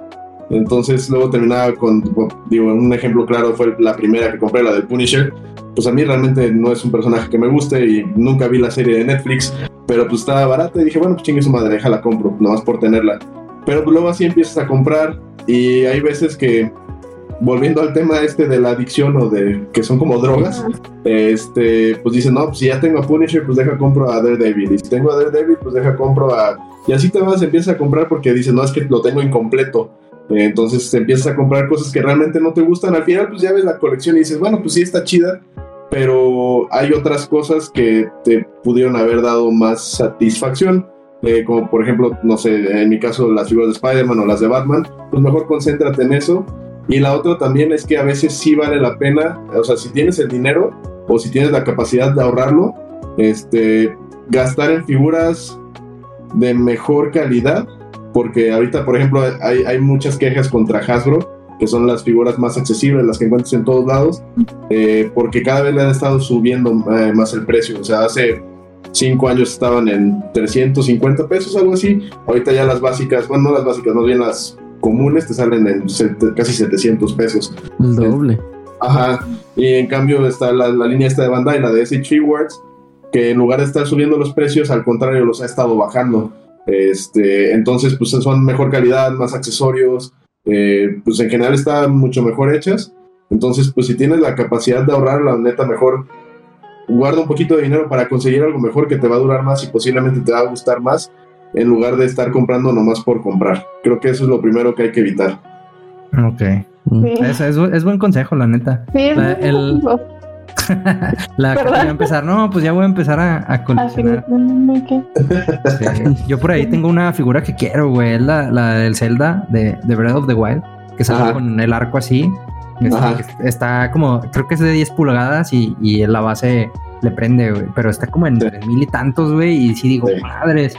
Entonces luego terminaba con, digo, un ejemplo claro fue la primera que compré, la del Punisher. Pues a mí realmente no es un personaje que me guste y nunca vi la serie de Netflix, pero pues estaba barata y dije, bueno, pues chingue su madre, la compro, nada más por tenerla. Pero pues luego así empiezas a comprar y hay veces que, volviendo al tema este de la adicción o de que son como drogas, este, pues dices, no, pues si ya tengo a Punisher, pues deja compro a Daredevil. Y si tengo a Daredevil, pues deja compro a... Y así te vas, empiezas a comprar porque dices, no, es que lo tengo incompleto. entonces empiezas a comprar cosas que realmente no te gustan. Al final, pues ya ves la colección y dices, bueno, pues sí está chida, pero hay otras cosas que te pudieron haber dado más satisfacción. Eh, como por ejemplo, no sé, en mi caso las figuras de Spider-Man o las de Batman, pues mejor concéntrate en eso. Y la otra también es que a veces sí vale la pena, o sea, si tienes el dinero o si tienes la capacidad de ahorrarlo, este, gastar en figuras de mejor calidad, porque ahorita, por ejemplo, hay, hay muchas quejas contra Hasbro que son las figuras más accesibles, las que encuentras en todos lados, eh, porque cada vez le han estado subiendo eh, más el precio. O sea, hace cinco años estaban en 350 pesos, algo así. Ahorita ya las básicas, bueno, no las básicas, más bien las comunes te salen en casi 700 pesos. El doble. Ajá, y en cambio está la, línea esta de Bandai, la de SH Rewards, que en lugar de estar subiendo los precios, al contrario, los ha estado bajando. Este, entonces, pues son mejor calidad, más accesorios, eh, pues en general están mucho mejor hechas. Entonces, pues si tienes la capacidad de ahorrar, la neta, mejor guarda un poquito de dinero para conseguir algo mejor que te va a durar más y posiblemente te va a gustar más, en lugar de estar comprando nomás por comprar. Creo que eso es lo primero que hay que evitar. Ok. Es, buen consejo, la neta. Sí, el, la que voy a empezar, no, pues ya voy a empezar a, a coleccionar. Yo por ahí tengo una figura que quiero, güey, es la, la del Zelda de, de, Breath of the Wild, que sale con el arco así. Está, como, creo que es de 10 pulgadas y, y la base le prende, güey, pero está como en mil y tantos, güey, y sí digo, madres.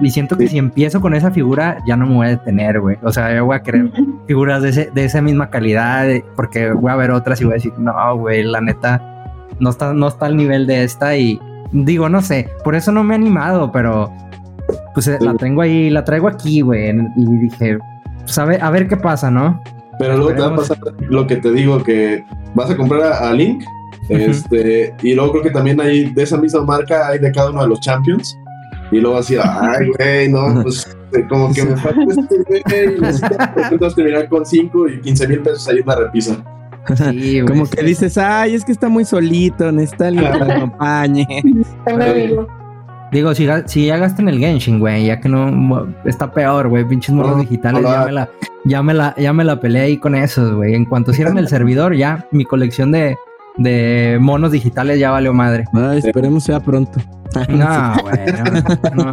Y siento que si empiezo con esa figura, ya no me voy a detener, güey. O sea, yo voy a querer figuras de, ese, de esa misma calidad, porque voy a ver otras y voy a decir, no, güey, la neta, no está, no está al nivel de esta. Y digo, no sé, por eso no me he animado, pero pues eh, la tengo ahí, la traigo aquí, güey. Y dije, pues a ver, a ver qué pasa, ¿no? Pero luego te va a pasar lo que te digo, que vas a comprar a, Link, este, y luego creo que también hay de esa misma marca, hay de cada uno de los Champions. Y luego así, ay, güey, no, pues eh, como que me falta este güey. Entonces terminar con 5 y 15 mil pesos ahí una repisa. Sí, como que dices, ay, es que está muy solito, necesita alguien que lo acompañe. Digo, si, si ya gastan el Genshin, güey, ya que no está peor, güey, pinches monos digitales, ya, me la, ya, me la, ya me la peleé ahí con esos, güey. En cuanto cierran el servidor, ya mi colección de, de monos digitales ya valió madre. Ay, esperemos sea pronto. No, güey, no,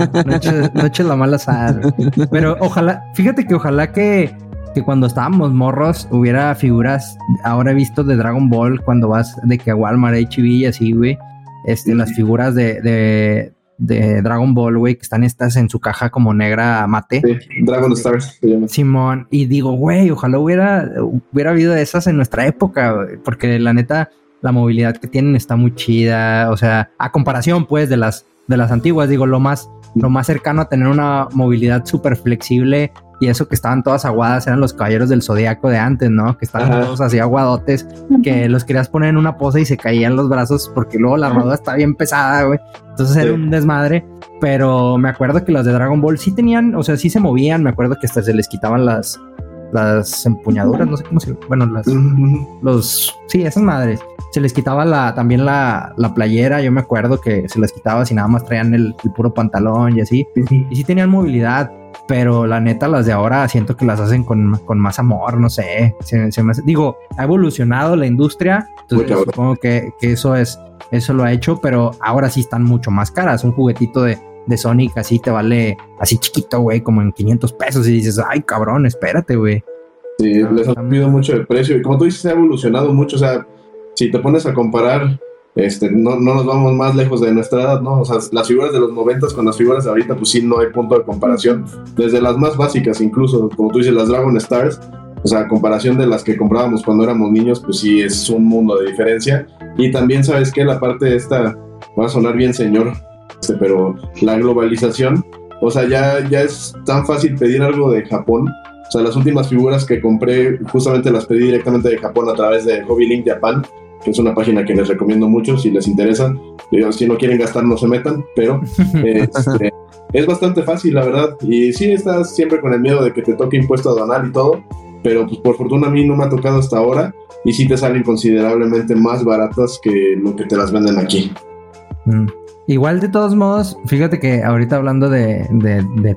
no, eches, la mala sal. Pero ojalá, fíjate que ojalá que, que cuando estábamos morros hubiera figuras, ahora he visto de Dragon Ball cuando vas de que a Walmart, HB y así, güey, este, las figuras de, de, de Dragon Ball, güey, que están estas en su caja como negra mate. Dragon Stars Simón, y digo, güey, ojalá hubiera, hubiera habido esas en nuestra época, porque la neta, la movilidad que tienen está muy chida, o sea, a comparación pues de las de las antiguas, digo, lo más lo más cercano a tener una movilidad súper flexible y eso que estaban todas aguadas eran los caballeros del zodiaco de antes, ¿no? Que estaban todos así aguadotes, que los querías poner en una pose y se caían los brazos porque luego la armadura está bien pesada, güey. Entonces era un desmadre, pero me acuerdo que los de Dragon Ball sí tenían, o sea, sí se movían, me acuerdo que hasta se les quitaban las las empuñaduras, no sé cómo se, bueno, las los sí, esas madres se les quitaba la, también la, la, playera, yo me acuerdo que se les quitaba si nada más traían el, puro pantalón y así. Y sí tenían movilidad, pero la neta las de ahora siento que las hacen con, con más amor, no sé. digo, ha evolucionado la industria, entonces supongo que, que, eso es, eso lo ha hecho, pero ahora sí están mucho más caras. Un juguetito de, de Sonic así te vale así chiquito, güey, como en 500 pesos y dices, ay, cabrón, espérate, güey. Sí, les ha subido mucho el precio y como tú dices, ha evolucionado mucho, o sea, si te pones a comparar, este, no, no, nos vamos más lejos de nuestra edad, ¿no? O sea, las figuras de los noventas con las figuras de ahorita, pues sí, no hay punto de comparación. Desde las más básicas, incluso, como tú dices, las Dragon Stars, o sea, a comparación de las que comprábamos cuando éramos niños, pues sí, es un mundo de diferencia. Y también, ¿sabes qué? La parte esta, va a sonar bien, señor, pero la globalización, o sea, ya, ya es tan fácil pedir algo de Japón. O sea, las últimas figuras que compré, justamente las pedí directamente de Japón a través de Hobby Link Japan que es una página que les recomiendo mucho si les interesa. si no quieren gastar, no se metan, pero este, es bastante fácil, la verdad. Y sí, estás siempre con el miedo de que te toque impuesto aduanal y todo, pero pues por fortuna a mí no me ha tocado hasta ahora y sí te salen considerablemente más baratas que lo que te las venden aquí. Mm. Igual de todos modos, fíjate que ahorita hablando de,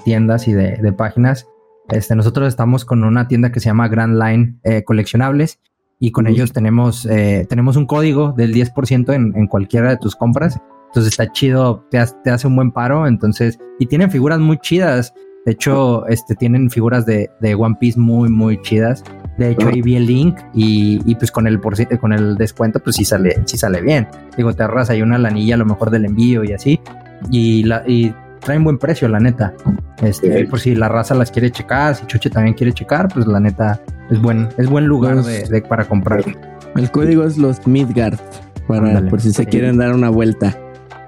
tiendas y de, páginas, este, nosotros estamos con una tienda que se llama Grand Line eh, Coleccionables y con ellos tenemos, eh, tenemos un código del 10% en, en, cualquiera de tus compras. Entonces está chido, te, te, hace un buen paro. Entonces, y tienen figuras muy chidas. De hecho, este, tienen figuras de, de One Piece muy, muy chidas. De hecho, ahí vi el link y, y, pues con el, por, con el descuento, pues sí sale, sí sale bien. Digo, te ahorras ahí una lanilla a lo mejor del envío y así. Y, la, y traen buen precio, la neta. Este, por si la raza las quiere checar, si Chuche también quiere checar, pues la neta es buen, es buen lugar de, para comprar. El código es los Midgard, para, por si se quieren dar una vuelta.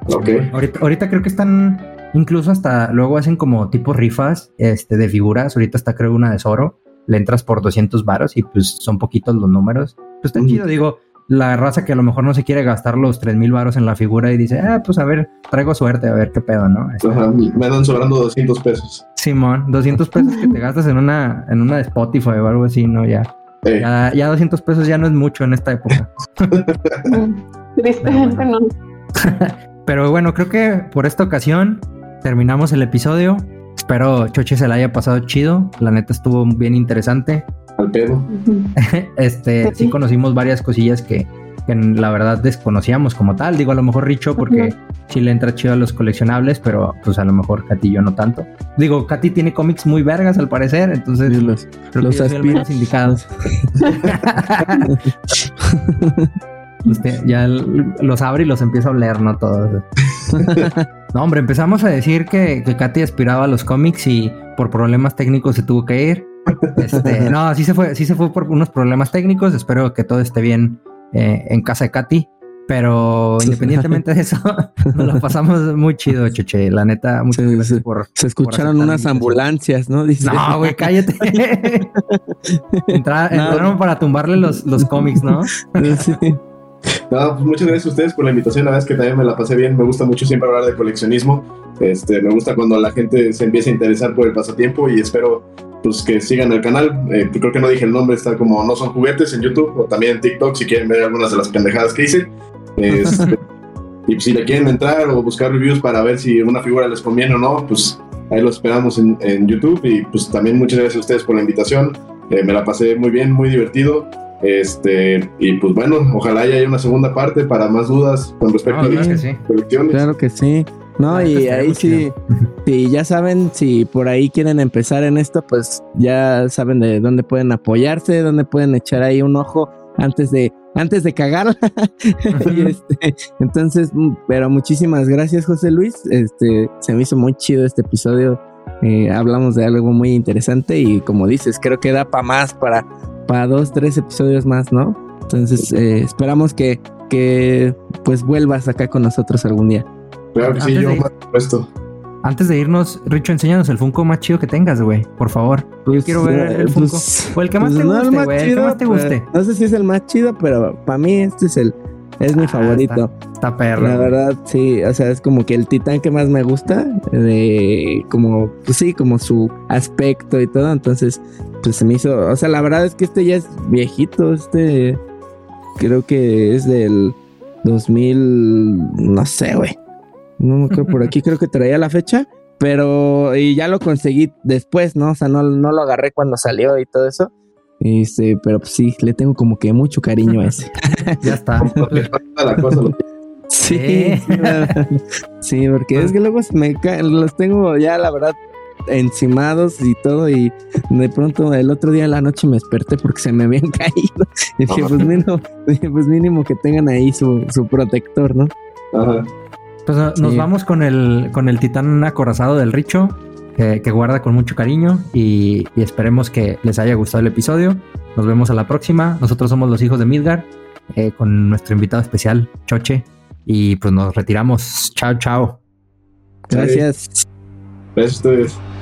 Ok. Ahorita, ahorita creo que están, incluso hasta luego hacen como tipo rifas este, de figuras. Ahorita está creo una de Zoro. Le entras por 200 varos y pues son poquitos los números. Pues está Mm. chido, digo. La raza que a lo mejor no se quiere gastar los 3000 varos en la figura y dice, ah, pues a ver, traigo suerte, a ver qué pedo, ¿no? Ajá, me andan sobrando 200 pesos. Simón, 200 pesos que te gastas en una, en una de Spotify o algo así, ¿no? Ya, Eh, ya, ya 200 pesos ya no es mucho en esta época. Tristemente no. Pero bueno, creo que por esta ocasión terminamos el episodio. Espero Choche se la haya pasado chido. La neta estuvo bien interesante. al pedo. Este, sí conocimos varias cosillas que, que la verdad desconocíamos como tal. Digo, a lo mejor Richo porque sí le entra chido a los coleccionables, pero pues a lo mejor Katy y yo no tanto. Digo, Katy tiene cómics muy vergas al parecer, entonces Sí, los- creo los que yo soy el aspiro- menos indicado. Usted ya los abre y los empieza a oler, ¿no? Todos. no, hombre, empezamos a decir que, que Katy aspiraba a los cómics y por problemas técnicos se tuvo que ir. Este, no, sí se fue, sí se fue por unos problemas técnicos. Espero que todo esté bien eh, en casa de Katy. Pero independientemente de eso, nos lo pasamos muy chido, Cheche. La neta, muchas Sí, gracias sí. por. Se escucharon unas ambulancias, ¿no? Dice. No, güey, cállate. Entra- No. Entraron para tumbarle los, los cómics, ¿no? Sí. No, pues muchas gracias a ustedes por la invitación. La verdad es que también me la pasé bien. Me gusta mucho siempre hablar de coleccionismo. Este, me gusta cuando la gente se empieza a interesar por el pasatiempo y espero pues que sigan el canal. Eh, creo que no dije el nombre, está como No Son Juguetes en YouTube o también en TikTok si quieren ver algunas de las pendejadas que hice. Este, y si le quieren entrar o buscar reviews para ver si una figura les conviene o no, pues ahí lo esperamos en, en YouTube. Y pues también muchas gracias a ustedes por la invitación. Eh, me la pasé muy bien, muy divertido. Este, y pues bueno, ojalá haya una segunda parte para más dudas con respecto No, a las sí. colecciones. Claro que sí. No, Ah, y ahí sí, si ya saben, si por ahí quieren empezar en esto, pues ya saben de dónde pueden apoyarse, dónde pueden echar ahí un ojo antes de, antes de cagarla. Y, este, entonces, mm, pero muchísimas gracias, José Luis. Este, se me hizo muy chido este episodio. Eh, hablamos de algo muy interesante y como dices, creo que da para más, para, para dos, tres episodios más, ¿no? Entonces, eh, esperamos que, que pues vuelvas acá con nosotros algún día. Claro que sí, Antes yo de- más supuesto. Antes de irnos, Richo, enséñanos el Funko más chido que tengas, güey. Por favor. Yo quiero ver el eh, Funko. pues, o el que más pues te no el guste, más güey. El que más te pues, guste. No sé si es el más chido, pero para mí este es el es mi Ah, favorito. Está perro. La verdad, sí, o sea, es como que el titán que más me gusta, de como, pues sí, como su aspecto y todo, entonces, pues se me hizo, o sea, la verdad es que este ya es viejito, este creo que es del 2000, no sé, güey, no me acuerdo por aquí, creo que traía la fecha, pero, y ya lo conseguí después, ¿no? O sea, no, no lo agarré cuando salió y todo eso. Este, pero pues sí, le tengo como que mucho cariño a ese. Ya está. Le falta la cosa, lo- Sí, Eh. sí, porque es que luego me los tengo ya, la verdad, encimados y todo, y de pronto el otro día en la noche me desperté porque se me habían caído. Y dije, pues mínimo, pues mínimo que tengan ahí su, su protector, ¿no? Ajá. Pues no- nos Sí. vamos con el, con el titán acorazado del Richo, que, que guarda con mucho cariño y, y esperemos que les haya gustado el episodio. Nos vemos a la próxima. Nosotros somos los hijos de Midgar, eh, con nuestro invitado especial, Choche. Y pues nos retiramos. Chao, chao. Gracias. Gracias a ustedes.